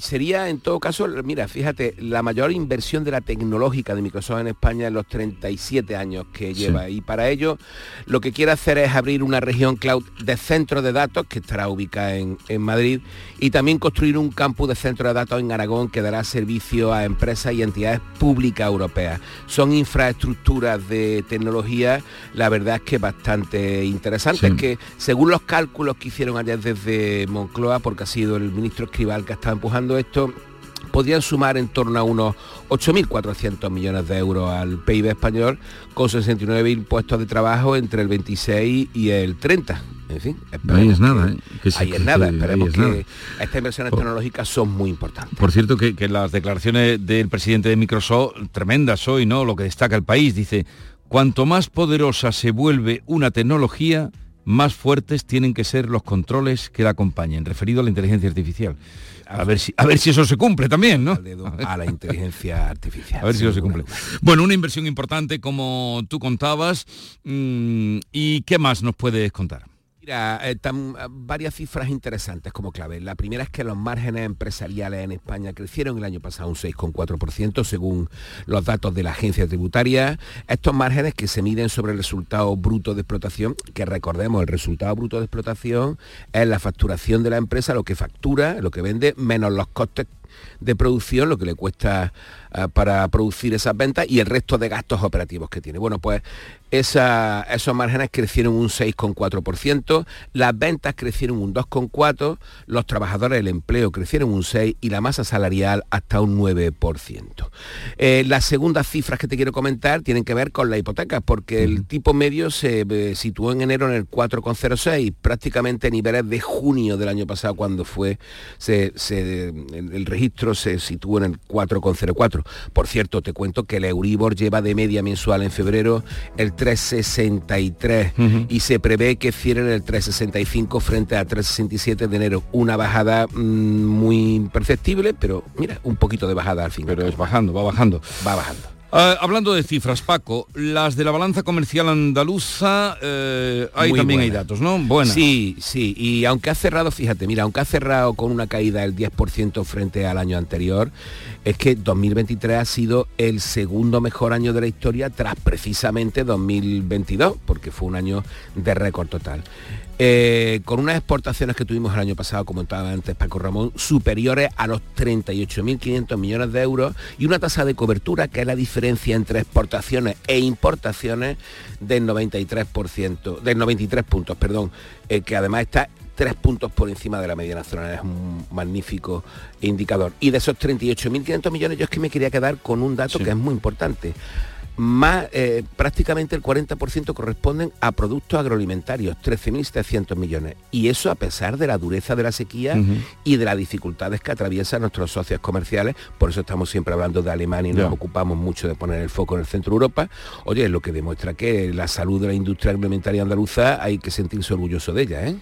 sería en todo caso, mira, fíjate, la mayor inversión de la tecnológica de Microsoft en España en los 37 años que lleva. Y para ello lo que quiere hacer es abrir una región cloud de centro de datos que estará ubicada en, Madrid y también construir un campus de centro de datos en Aragón que dará servicio a empresas y entidades públicas europeas. Son infraestructuras de tecnología, la verdad es que bastante interesantes, que según los cálculos que hicieron ayer desde Moncloa, porque ha sido el ministro Escribal que está empujando esto, podrían sumar en torno a unos 8.400 millones de euros al PIB español, con 69.000 puestos de trabajo entre el 26 y el 30. En fin, ahí es nada, ¿eh? ahí es nada, esperemos que estas inversiones tecnológicas son muy importantes. Por cierto, que, que, las declaraciones del presidente de Microsoft, tremendas hoy, ¿no? Lo que destaca el país, dice, cuanto más poderosa se vuelve una tecnología, más fuertes tienen que ser los controles que la acompañen, referido a la inteligencia artificial. A ver, si, a ver si eso se cumple también, ¿no? A la inteligencia artificial. A ver si eso se cumple. Bueno, una inversión importante como tú contabas. Mm, ¿Y qué más nos puedes contar? Mira, eh, varias cifras interesantes como clave. La primera es que los márgenes empresariales en España crecieron el año pasado un 6,4% según los datos de la agencia tributaria. Estos márgenes que se miden sobre el resultado bruto de explotación, que recordemos, el resultado bruto de explotación es la facturación de la empresa, lo que factura, lo que vende, menos los costes de producción, lo que le cuesta eh, para producir esas ventas y el resto de gastos operativos que tiene. Bueno, pues esos márgenes crecieron un 6,4%, las ventas crecieron un 2,4%, los trabajadores del empleo crecieron un 6% y la masa salarial hasta un 9%. Eh, las segundas cifras que te quiero comentar tienen que ver con la hipoteca, porque el tipo medio se eh, situó en enero en el 4,06, prácticamente a niveles de junio del año pasado cuando fue el registro se situó en el 4,04. Por cierto, te cuento que el Euribor lleva de media mensual en febrero el 3,63 y se prevé que cierre el 3,65 frente a 3,67 de enero. Una bajada mm, muy perceptible, pero mira, un poquito de bajada al fin. Pero es bajando, va bajando. Va bajando. Ah, hablando de cifras, Paco, las de la balanza comercial andaluza, eh, ahí también hay datos, ¿no? Bueno. Sí, sí, y aunque ha cerrado, fíjate, mira, aunque ha cerrado con una caída del 10% frente al año anterior, es que 2023 ha sido el segundo mejor año de la historia tras precisamente 2022, porque fue un año de récord total. Eh, con unas exportaciones que tuvimos el año pasado, como comentaba antes Paco Ramón, superiores a los 38.500 millones de euros y una tasa de cobertura que es la diferencia entre exportaciones e importaciones del 93%, del 93 puntos, perdón, eh, que además está tres puntos por encima de la media nacional. Es un magnífico indicador. Y de esos 38.500 millones, yo es que me quería quedar con un dato que es muy importante más eh, prácticamente el 40% corresponden a productos agroalimentarios, 13.700 millones. Y eso a pesar de la dureza de la sequía y de las dificultades que atraviesan nuestros socios comerciales. Por eso estamos siempre hablando de Alemania y nos ocupamos mucho de poner el foco en el centro de Europa. Oye, lo que demuestra que la salud de la industria agroalimentaria andaluza hay que sentirse orgulloso de ella. ¿eh?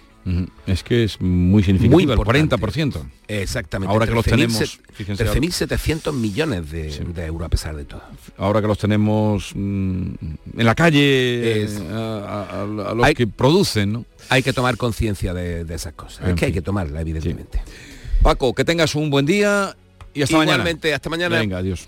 Es que es muy significativo, el 40%. Exactamente. Ahora que los tenemos... 13.700 millones de, euros a pesar de todo. Ahora que los tenemos mm, en la calle a, los que producen, ¿no? Hay que tomar conciencia de, esas cosas. es que hay que tomarla, evidentemente. Paco, que tengas un buen día y hasta Igualmente, hasta mañana. Venga, adiós.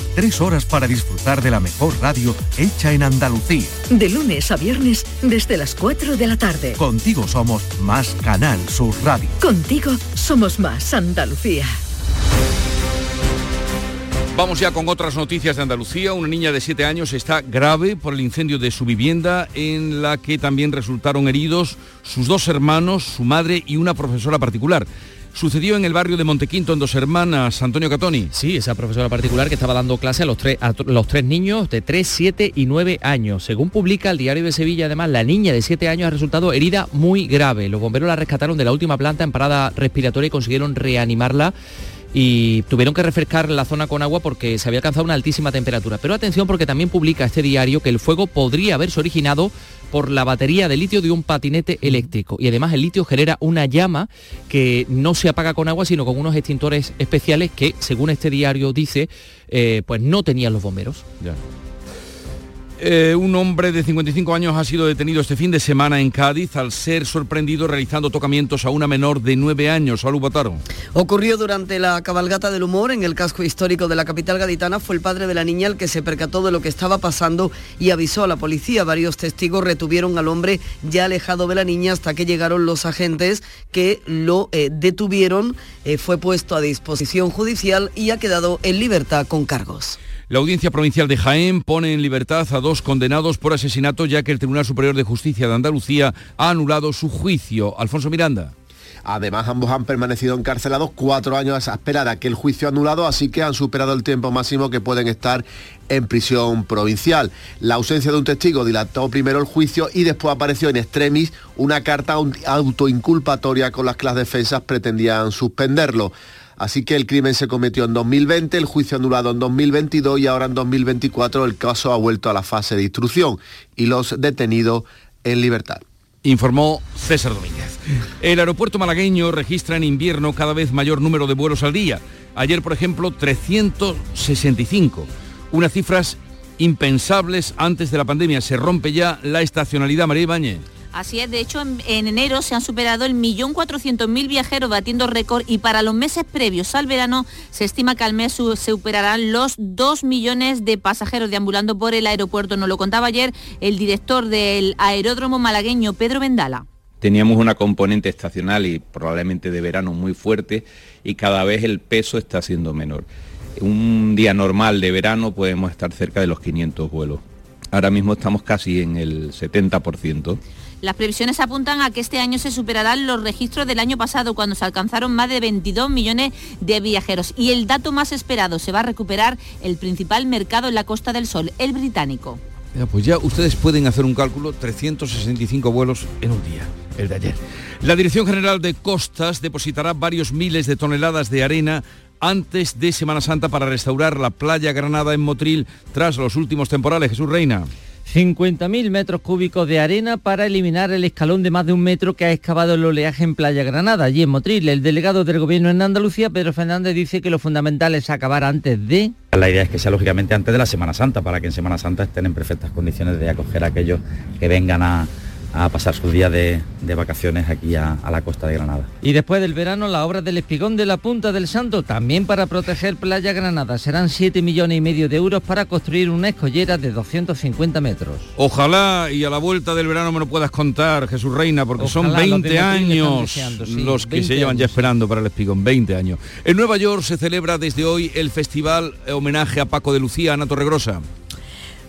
Tres horas para disfrutar de la mejor radio hecha en Andalucía. De lunes a viernes desde las 4 de la tarde. Contigo somos más Canal Sur Radio. Contigo somos más Andalucía. Vamos ya con otras noticias de Andalucía. Una niña de 7 años está grave por el incendio de su vivienda en la que también resultaron heridos sus dos hermanos, su madre y una profesora particular. Sucedió en el barrio de Montequinto en Dos Hermanas, Antonio Catoni. Sí, esa profesora particular que estaba dando clase a los tres, a los tres niños de 3, 7 y 9 años. Según publica el diario de Sevilla, además, la niña de 7 años ha resultado herida muy grave. Los bomberos la rescataron de la última planta en parada respiratoria y consiguieron reanimarla y tuvieron que refrescar la zona con agua porque se había alcanzado una altísima temperatura. Pero atención porque también publica este diario que el fuego podría haberse originado por la batería de litio de un patinete eléctrico. Y además el litio genera una llama que no se apaga con agua, sino con unos extintores especiales que, según este diario dice, eh, pues no tenían los bomberos. Eh, un hombre de 55 años ha sido detenido este fin de semana en Cádiz al ser sorprendido realizando tocamientos a una menor de 9 años. Salud. Ocurrió durante la cabalgata del humor en el casco histórico de la capital gaditana. Fue el padre de la niña el que se percató de lo que estaba pasando y avisó a la policía. Varios testigos retuvieron al hombre ya alejado de la niña hasta que llegaron los agentes que lo eh, detuvieron. Eh, fue puesto a disposición judicial y ha quedado en libertad con cargos. La Audiencia Provincial de Jaén pone en libertad a dos condenados por asesinato ya que el Tribunal Superior de Justicia de Andalucía ha anulado su juicio. Alfonso Miranda. Además, ambos han permanecido encarcelados cuatro años a espera de aquel juicio anulado, así que han superado el tiempo máximo que pueden estar en prisión provincial. La ausencia de un testigo dilató primero el juicio y después apareció en extremis una carta autoinculpatoria con las que las defensas pretendían suspenderlo. Así que el crimen se cometió en 2020, el juicio anulado en 2022 y ahora en 2024 el caso ha vuelto a la fase de instrucción y los detenidos en libertad. Informó César Domínguez. El aeropuerto malagueño registra en invierno cada vez mayor número de vuelos al día. Ayer, por ejemplo, 365. Unas cifras impensables antes de la pandemia. Se rompe ya la estacionalidad, María Ibáñez. Así es, de hecho en, enero se han superado el millón cuatrocientos mil viajeros batiendo récord y para los meses previos al verano se estima que al mes se superarán los dos millones de pasajeros deambulando por el aeropuerto. Nos lo contaba ayer el director del aeródromo malagueño, Pedro Vendala. Teníamos una componente estacional y probablemente de verano muy fuerte y cada vez el peso está siendo menor. Un día normal de verano podemos estar cerca de los 500 vuelos. Ahora mismo estamos casi en el 70%. Las previsiones apuntan a que este año se superarán los registros del año pasado, cuando se alcanzaron más de 22 millones de viajeros. Y el dato más esperado, se va a recuperar el principal mercado en la Costa del Sol, el británico. pues ya ustedes pueden hacer un cálculo, 365 vuelos en un día, el de ayer. La Dirección General de Costas depositará varios miles de toneladas de arena antes de Semana Santa para restaurar la playa Granada en Motril tras los últimos temporales. Jesús Reina. 50.000 metros cúbicos de arena para eliminar el escalón de más de un metro que ha excavado el oleaje en Playa Granada, allí en Motril. El delegado del gobierno en Andalucía, Pedro Fernández, dice que lo fundamental es acabar antes de... La idea es que sea lógicamente antes de la Semana Santa, para que en Semana Santa estén en perfectas condiciones de acoger a aquellos que vengan a, a pasar sus días de, de vacaciones aquí a, a, la costa de Granada. Y después del verano, la obra del espigón de la Punta del Santo, también para proteger Playa Granada. Serán 7 millones y medio de euros para construir una escollera de 250 metros. Ojalá y a la vuelta del verano me lo puedas contar, Jesús Reina, porque Ojalá, son 20 años deseando, sí, los que se llevan años. ya esperando para el espigón, 20 años. En Nueva York se celebra desde hoy el festival homenaje a Paco de Lucía, Ana Torregrosa.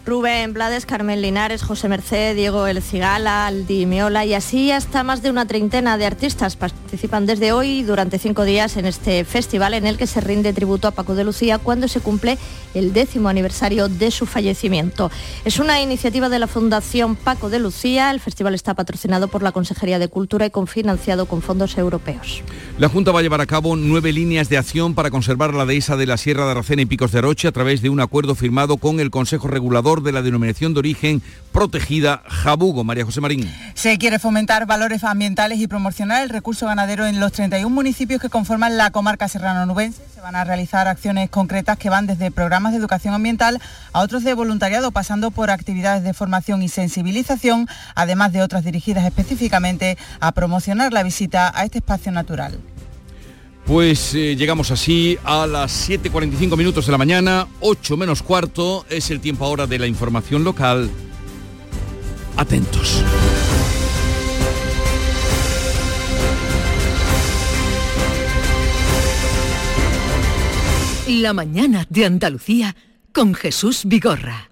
Rubén Blades, Carmen Linares, José Merced, Diego El Cigala, Aldi Meola y así hasta más de una treintena de artistas participan desde hoy durante cinco días en este festival en el que se rinde tributo a Paco de Lucía cuando se cumple el décimo aniversario de su fallecimiento. Es una iniciativa de la Fundación Paco de Lucía. El festival está patrocinado por la Consejería de Cultura y confinanciado con fondos europeos. La Junta va a llevar a cabo nueve líneas de acción para conservar la dehesa de la Sierra de Aracena y Picos de Aroche a través de un acuerdo firmado con el Consejo Regulador de la denominación de origen protegida Jabugo. María José Marín. Se quiere fomentar valores ambientales y promocionar el recurso ganadero en los 31 municipios que conforman la comarca serrano-nubense. Se van a realizar acciones concretas que van desde programas de educación ambiental a otros de voluntariado, pasando por actividades de formación y sensibilización, además de otras dirigidas específicamente a promocionar la visita a este espacio natural. Pues eh, llegamos así a las 7.45 minutos de la mañana, 8 menos cuarto, es el tiempo ahora de la información local. Atentos. La mañana de Andalucía con Jesús Vigorra.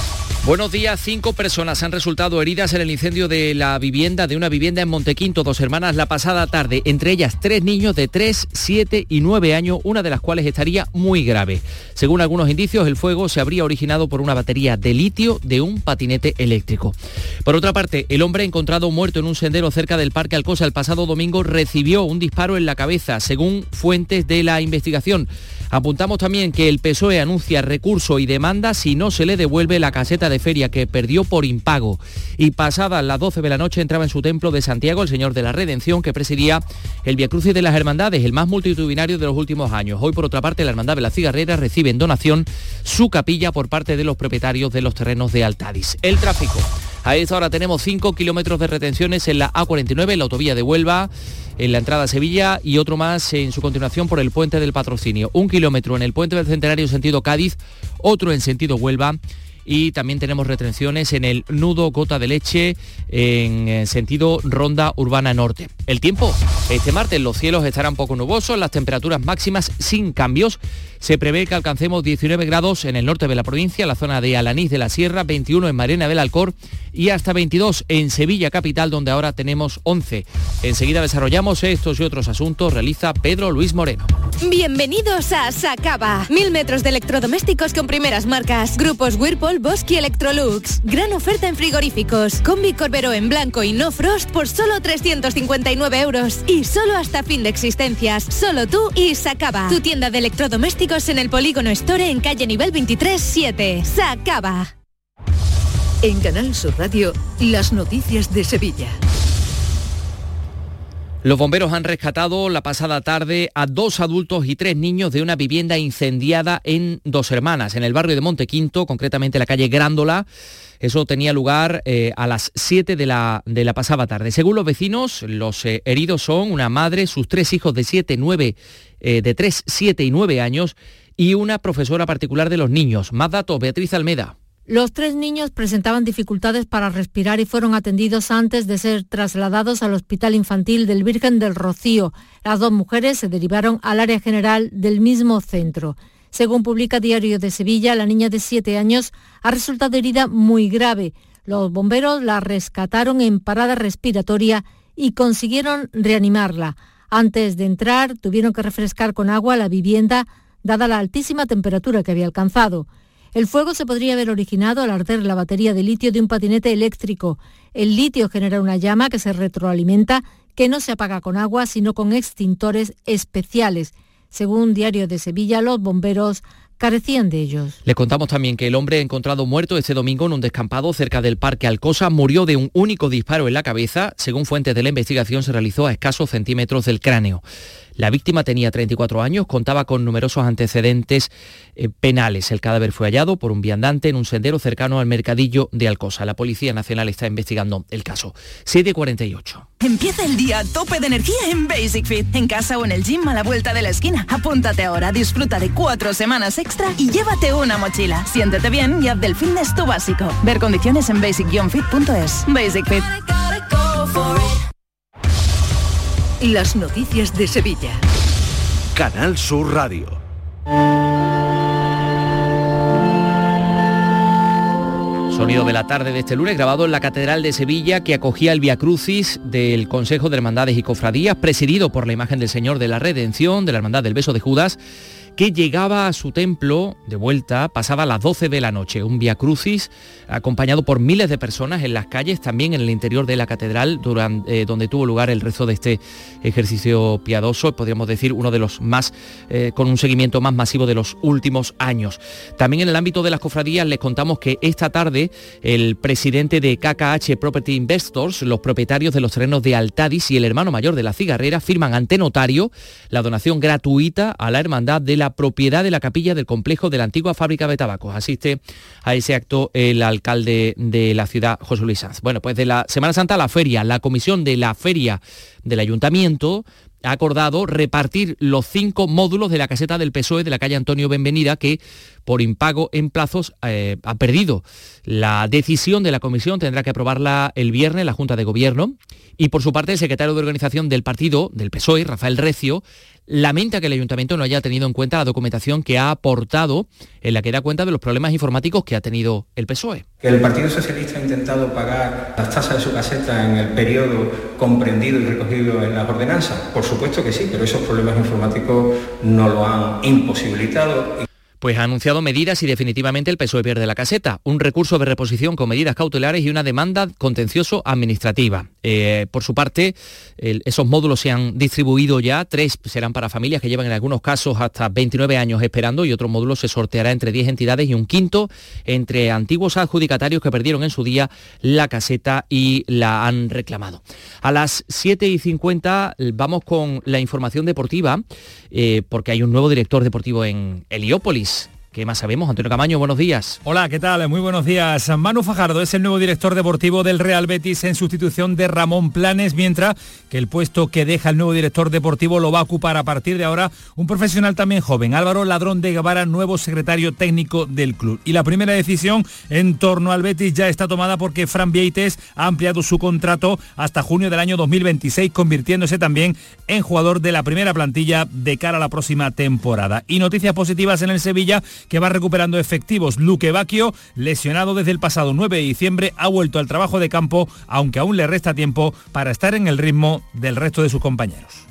Buenos días. Cinco personas han resultado heridas en el incendio de la vivienda, de una vivienda en Montequinto, dos hermanas, la pasada tarde. Entre ellas, tres niños de 3, 7 y 9 años, una de las cuales estaría muy grave. Según algunos indicios, el fuego se habría originado por una batería de litio de un patinete eléctrico. Por otra parte, el hombre encontrado muerto en un sendero cerca del Parque Alcosa el pasado domingo recibió un disparo en la cabeza, según fuentes de la investigación. Apuntamos también que el PSOE anuncia recurso y demanda si no se le devuelve la caseta de feria que perdió por impago. Y pasadas las 12 de la noche entraba en su templo de Santiago el Señor de la Redención que presidía el Via Crucis de las Hermandades, el más multitudinario de los últimos años. Hoy, por otra parte, la Hermandad de la Cigarrera recibe en donación su capilla por parte de los propietarios de los terrenos de Altadis. El tráfico. A esta hora tenemos 5 kilómetros de retenciones en la A49, en la autovía de Huelva, en la entrada a Sevilla y otro más en su continuación por el puente del patrocinio. Un kilómetro en el puente del Centenario sentido Cádiz, otro en sentido Huelva y también tenemos retenciones en el nudo Gota de Leche en sentido Ronda Urbana Norte. El tiempo, este martes los cielos estarán poco nubosos, las temperaturas máximas sin cambios. Se prevé que alcancemos 19 grados en el norte de la provincia, la zona de Alanís de la Sierra, 21 en Marena del Alcor y hasta 22 en Sevilla capital, donde ahora tenemos 11. Enseguida desarrollamos estos y otros asuntos, realiza Pedro Luis Moreno. Bienvenidos a Sacaba. Mil metros de electrodomésticos con primeras marcas. Grupos Whirlpool, Bosque y Electrolux. Gran oferta en frigoríficos. Combi Corbero en blanco y no frost por solo 359 euros. Y solo hasta fin de existencias. Solo tú y Sacaba. Tu tienda de electrodomésticos en el Polígono Store en calle nivel 23 7. Sacaba. En Canal Sur Radio, las noticias de Sevilla. Los bomberos han rescatado la pasada tarde a dos adultos y tres niños de una vivienda incendiada en Dos Hermanas, en el barrio de Montequinto, concretamente la calle Grándola. Eso tenía lugar eh, a las 7 de la, de la pasada tarde. Según los vecinos, los eh, heridos son una madre, sus tres hijos de 7, 9, eh, de 3, 7 y 9 años y una profesora particular de los niños. Más datos, Beatriz Almeda. Los tres niños presentaban dificultades para respirar y fueron atendidos antes de ser trasladados al Hospital Infantil del Virgen del Rocío. Las dos mujeres se derivaron al área general del mismo centro. Según publica Diario de Sevilla, la niña de siete años ha resultado herida muy grave. Los bomberos la rescataron en parada respiratoria y consiguieron reanimarla. Antes de entrar, tuvieron que refrescar con agua la vivienda, dada la altísima temperatura que había alcanzado. El fuego se podría haber originado al arder la batería de litio de un patinete eléctrico. El litio genera una llama que se retroalimenta, que no se apaga con agua, sino con extintores especiales. Según Diario de Sevilla, los bomberos carecían de ellos. Le contamos también que el hombre encontrado muerto este domingo en un descampado cerca del Parque Alcosa murió de un único disparo en la cabeza. Según fuentes de la investigación, se realizó a escasos centímetros del cráneo. La víctima tenía 34 años, contaba con numerosos antecedentes eh, penales. El cadáver fue hallado por un viandante en un sendero cercano al mercadillo de Alcosa. La Policía Nacional está investigando el caso. 748. Empieza el día a tope de energía en Basic Fit, en casa o en el gym a la vuelta de la esquina. Apúntate ahora, disfruta de cuatro semanas extra y llévate una mochila. Siéntete bien y haz del fitness tu básico. Ver condiciones en basic-fit.es. Basic Fit. Las noticias de Sevilla. Canal Sur Radio. Sonido de la tarde de este lunes grabado en la Catedral de Sevilla que acogía el Via Crucis del Consejo de Hermandades y Cofradías, presidido por la imagen del Señor de la Redención, de la Hermandad del Beso de Judas que llegaba a su templo de vuelta, pasaba a las 12 de la noche, un Via Crucis acompañado por miles de personas en las calles, también en el interior de la catedral, durante, eh, donde tuvo lugar el rezo de este ejercicio piadoso, podríamos decir uno de los más, eh, con un seguimiento más masivo de los últimos años. También en el ámbito de las cofradías les contamos que esta tarde el presidente de KKH Property Investors, los propietarios de los terrenos de Altadis y el hermano mayor de la cigarrera firman ante notario la donación gratuita a la hermandad de la propiedad de la capilla del complejo de la antigua fábrica de tabacos. Asiste a ese acto el alcalde de la ciudad, José Luis Sanz. Bueno, pues de la Semana Santa a la feria, la comisión de la feria del ayuntamiento ha acordado repartir los cinco módulos de la caseta del PSOE de la calle Antonio Benvenida que por impago en plazos eh, ha perdido. La decisión de la comisión tendrá que aprobarla el viernes la Junta de Gobierno y por su parte el secretario de organización del partido, del PSOE, Rafael Recio, lamenta que el ayuntamiento no haya tenido en cuenta la documentación que ha aportado en la que da cuenta de los problemas informáticos que ha tenido el PSOE. ¿El Partido Socialista ha intentado pagar las tasas de su caseta en el periodo comprendido y recogido en las ordenanzas? Por supuesto que sí, pero esos problemas informáticos no lo han imposibilitado pues ha anunciado medidas y definitivamente el PSOE pierde la caseta, un recurso de reposición con medidas cautelares y una demanda contencioso administrativa. Eh, por su parte, esos módulos se han distribuido ya, tres serán para familias que llevan en algunos casos hasta 29 años esperando y otro módulo se sorteará entre 10 entidades y un quinto entre antiguos adjudicatarios que perdieron en su día la caseta y la han reclamado. A las 7 y 50 vamos con la información deportiva eh, porque hay un nuevo director deportivo en Heliópolis. ¿Qué más sabemos? Antonio Camaño, buenos días. Hola, ¿qué tal? Muy buenos días. Manu Fajardo es el nuevo director deportivo del Real Betis en sustitución de Ramón Planes, mientras que el puesto que deja el nuevo director deportivo lo va a ocupar a partir de ahora un profesional también joven, Álvaro Ladrón de Guevara, nuevo secretario técnico del club. Y la primera decisión en torno al Betis ya está tomada porque Fran Vieites ha ampliado su contrato hasta junio del año 2026, convirtiéndose también en jugador de la primera plantilla de cara a la próxima temporada. Y noticias positivas en el Sevilla que va recuperando efectivos. Luque Bacchio, lesionado desde el pasado 9 de diciembre, ha vuelto al trabajo de campo, aunque aún le resta tiempo para estar en el ritmo del resto de sus compañeros.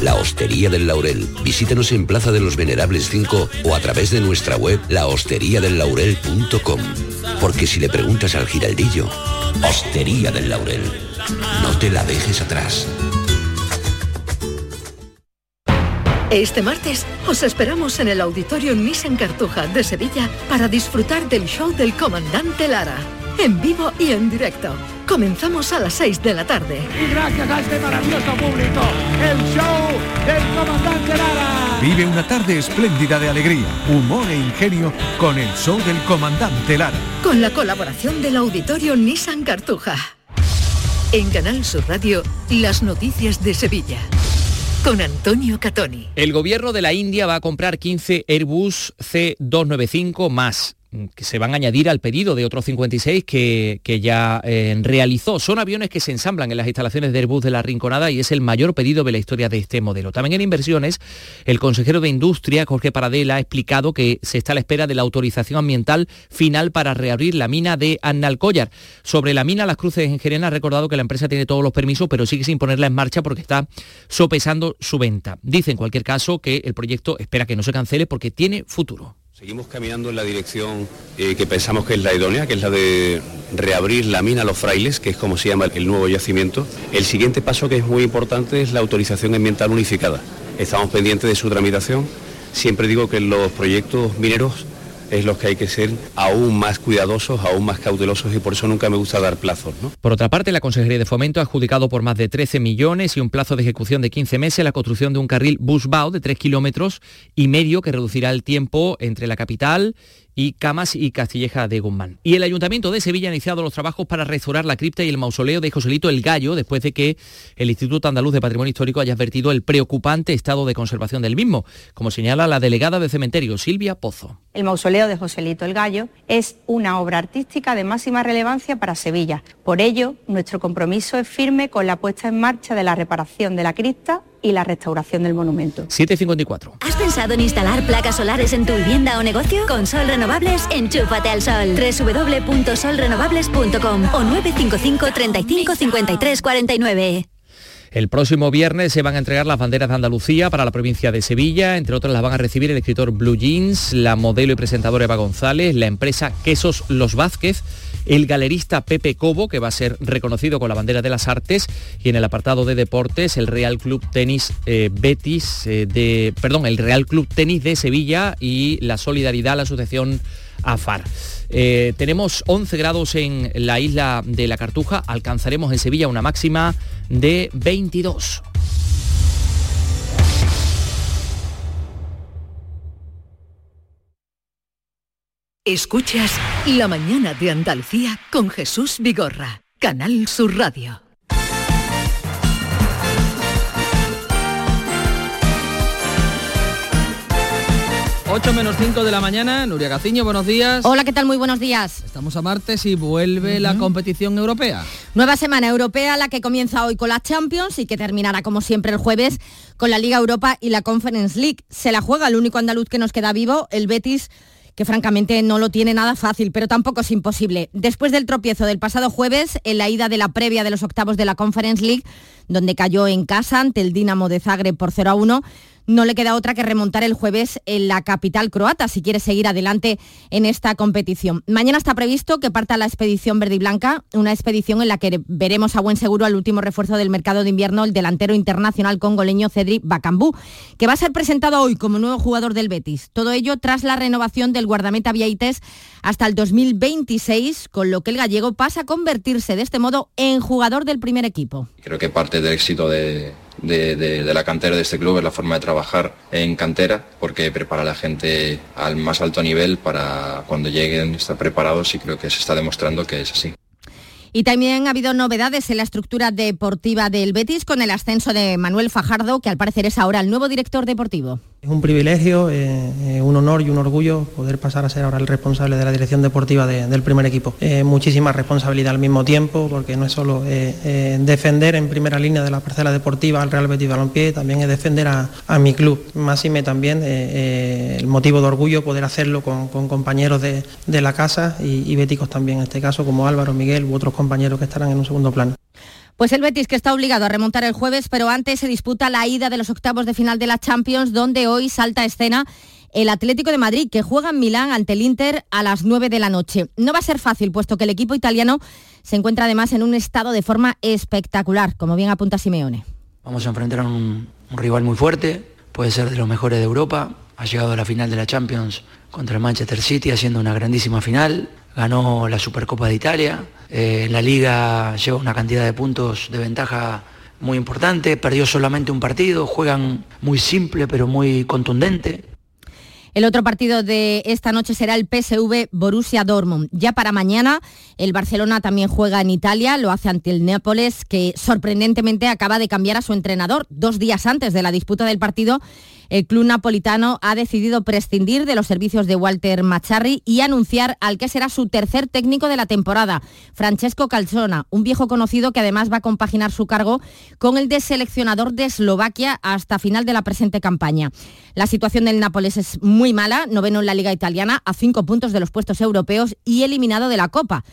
La Hostería del Laurel. Visítenos en Plaza de los Venerables 5 o a través de nuestra web lahosteriadellaurel.com. Porque si le preguntas al giraldillo, Hostería del Laurel, no te la dejes atrás. Este martes os esperamos en el Auditorio Nissan Cartuja de Sevilla para disfrutar del show del comandante Lara, en vivo y en directo. Comenzamos a las 6 de la tarde. Y gracias a este maravilloso público, el show del comandante Lara. Vive una tarde espléndida de alegría, humor e ingenio con el show del comandante Lara. Con la colaboración del Auditorio Nissan Cartuja. En Canal Sur Radio, las noticias de Sevilla con Antonio Catoni. El gobierno de la India va a comprar 15 Airbus C295 más que se van a añadir al pedido de otros 56 que, que ya eh, realizó. Son aviones que se ensamblan en las instalaciones de Airbus de la Rinconada y es el mayor pedido de la historia de este modelo. También en inversiones, el consejero de Industria, Jorge Paradela, ha explicado que se está a la espera de la autorización ambiental final para reabrir la mina de Annalcollar. Sobre la mina Las Cruces en Gerena ha recordado que la empresa tiene todos los permisos, pero sigue sin ponerla en marcha porque está sopesando su venta. Dice en cualquier caso que el proyecto espera que no se cancele porque tiene futuro. Seguimos caminando en la dirección eh, que pensamos que es la idónea, que es la de reabrir la mina Los Frailes, que es como se llama el nuevo yacimiento. El siguiente paso que es muy importante es la autorización ambiental unificada. Estamos pendientes de su tramitación. Siempre digo que los proyectos mineros es los que hay que ser aún más cuidadosos, aún más cautelosos y por eso nunca me gusta dar plazos. ¿no? Por otra parte, la Consejería de Fomento ha adjudicado por más de 13 millones y un plazo de ejecución de 15 meses la construcción de un carril Busbao de 3 kilómetros y medio que reducirá el tiempo entre la capital y Camas y Castilleja de Guzmán. Y el Ayuntamiento de Sevilla ha iniciado los trabajos para restaurar la cripta y el mausoleo de Joselito el Gallo después de que el Instituto Andaluz de Patrimonio Histórico haya advertido el preocupante estado de conservación del mismo, como señala la delegada de cementerio, Silvia Pozo. El mausoleo de Joselito el Gallo es una obra artística de máxima relevancia para Sevilla. Por ello, nuestro compromiso es firme con la puesta en marcha de la reparación de la cripta y la restauración del monumento. 754. ¿Has pensado en instalar placas solares en tu vivienda o negocio? Con Sol Renovables, enchúfate al sol. www.solrenovables.com o 955 35 53 49. El próximo viernes se van a entregar las banderas de Andalucía para la provincia de Sevilla. Entre otras las van a recibir el escritor Blue Jeans, la modelo y presentadora Eva González, la empresa Quesos Los Vázquez, el galerista Pepe Cobo, que va a ser reconocido con la bandera de las artes, y en el apartado de deportes, el Real Club Tenis eh, Betis eh, de. Perdón, el Real Club Tenis de Sevilla y la Solidaridad, la Asociación AFAR. Eh, tenemos 11 grados en la isla de la Cartuja, alcanzaremos en Sevilla una máxima de 22. Escuchas La mañana de Andalucía con Jesús Vigorra, Canal Sur Radio. 8 menos 5 de la mañana, Nuria Gaciño, buenos días. Hola, ¿qué tal? Muy buenos días. Estamos a martes y vuelve la competición europea. Nueva semana europea, la que comienza hoy con la Champions y que terminará como siempre el jueves con la Liga Europa y la Conference League. Se la juega el único andaluz que nos queda vivo, el Betis que francamente no lo tiene nada fácil, pero tampoco es imposible. Después del tropiezo del pasado jueves, en la ida de la previa de los octavos de la Conference League, donde cayó en casa ante el Dinamo de Zagreb por 0 a 1, no le queda otra que remontar el jueves en la capital croata si quiere seguir adelante en esta competición. Mañana está previsto que parta la expedición verde y blanca, una expedición en la que veremos a buen seguro al último refuerzo del mercado de invierno, el delantero internacional congoleño Cedric Bacambú, que va a ser presentado hoy como nuevo jugador del Betis. Todo ello tras la renovación del guardameta Vieites hasta el 2026, con lo que el gallego pasa a convertirse de este modo en jugador del primer equipo. Creo que parte del éxito de de, la cantera de este club es la forma de trabajar en cantera, porque prepara a la gente al más alto nivel para cuando lleguen estar preparados y creo que se está demostrando que es así. Y también ha habido novedades en la estructura deportiva del Betis con el ascenso de Manuel Fajardo, que al parecer es ahora el nuevo director deportivo. Es un privilegio, eh, eh, un honor y un orgullo poder pasar a ser ahora el responsable de la dirección deportiva del primer equipo. Eh, muchísima responsabilidad al mismo tiempo, porque no es solo defender en primera línea de la parcela deportiva al Real Betis Balompié, también es defender a, mi club. Más y me también el motivo de orgullo poder hacerlo con, compañeros de, la casa y, y béticos también, en este caso como Álvaro, Miguel u otros compañeros que estarán en un segundo plano. Pues el Betis que está obligado a remontar el jueves, pero antes se disputa la ida de los octavos de final de la Champions, donde hoy salta a escena el Atlético de Madrid, que juega en Milán ante el Inter a las 9 de la noche. No va a ser fácil, puesto que el equipo italiano se encuentra además en un estado de forma espectacular, como bien apunta Simeone. Vamos a enfrentar a un, un rival muy fuerte, puede ser de los mejores de Europa, ha llegado a la final de la Champions contra el Manchester City haciendo una grandísima final, ganó la Supercopa de Italia, eh, en la liga lleva una cantidad de puntos de ventaja muy importante, perdió solamente un partido, juegan muy simple pero muy contundente. El otro partido de esta noche será el PSV Borussia Dortmund. Ya para mañana el Barcelona también juega en Italia, lo hace ante el Nápoles, que sorprendentemente acaba de cambiar a su entrenador dos días antes de la disputa del partido el club napolitano ha decidido prescindir de los servicios de Walter Macharri y anunciar al que será su tercer técnico de la temporada, Francesco Calzona, un viejo conocido que además va a compaginar su cargo con el de seleccionador de Eslovaquia hasta final de la presente campaña. La situación del Nápoles es muy mala, noveno en la Liga Italiana, a cinco puntos de los puestos europeos y eliminado de la Copa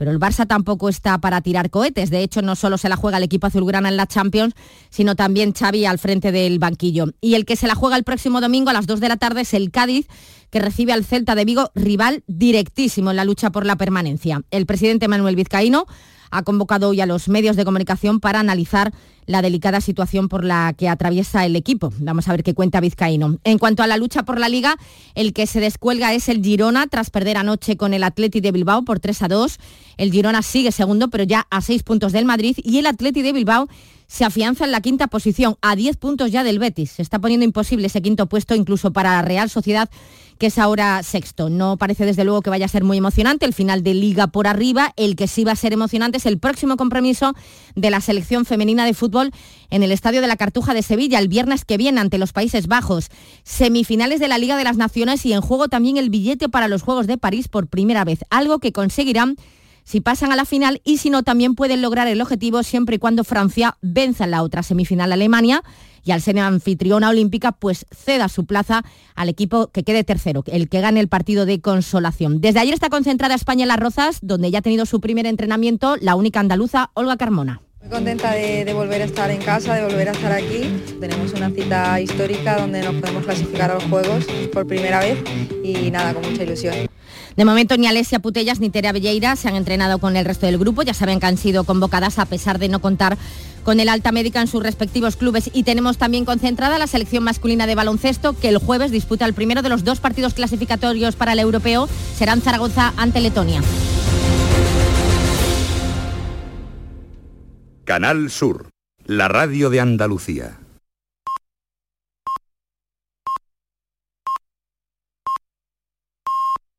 pero el Barça tampoco está para tirar cohetes. De hecho, no solo se la juega el equipo azulgrana en la Champions, sino también Xavi al frente del banquillo. Y el que se la juega el próximo domingo a las 2 de la tarde es el Cádiz, que recibe al Celta de Vigo, rival directísimo en la lucha por la permanencia. El presidente Manuel Vizcaíno ha convocado hoy a los medios de comunicación para analizar la delicada situación por la que atraviesa el equipo. Vamos a ver qué cuenta Vizcaíno. En cuanto a la lucha por la liga, el que se descuelga es el Girona tras perder anoche con el Atleti de Bilbao por 3 a 2. El Girona sigue segundo, pero ya a 6 puntos del Madrid y el Atleti de Bilbao se afianza en la quinta posición, a 10 puntos ya del Betis. Se está poniendo imposible ese quinto puesto incluso para la Real Sociedad, que es ahora sexto. No parece desde luego que vaya a ser muy emocionante el final de liga por arriba. El que sí va a ser emocionante es el próximo compromiso de la selección femenina de fútbol en el Estadio de la Cartuja de Sevilla el viernes que viene ante los Países Bajos. Semifinales de la Liga de las Naciones y en juego también el billete para los Juegos de París por primera vez, algo que conseguirán si pasan a la final y si no también pueden lograr el objetivo siempre y cuando Francia venza en la otra semifinal a Alemania y al ser anfitriona olímpica pues ceda su plaza al equipo que quede tercero, el que gane el partido de consolación. Desde ayer está concentrada España en Las Rozas, donde ya ha tenido su primer entrenamiento la única andaluza Olga Carmona. Muy contenta de, de, volver a estar en casa, de volver a estar aquí. Tenemos una cita histórica donde nos podemos clasificar a los Juegos por primera vez y nada, con mucha ilusión. De momento ni Alesia Putellas ni Terea Velleira se han entrenado con el resto del grupo. Ya saben que han sido convocadas a pesar de no contar con el alta médica en sus respectivos clubes. Y tenemos también concentrada la selección masculina de baloncesto que el jueves disputa el primero de los dos partidos clasificatorios para el europeo. Serán Zaragoza ante Letonia. Canal Sur, la radio de Andalucía.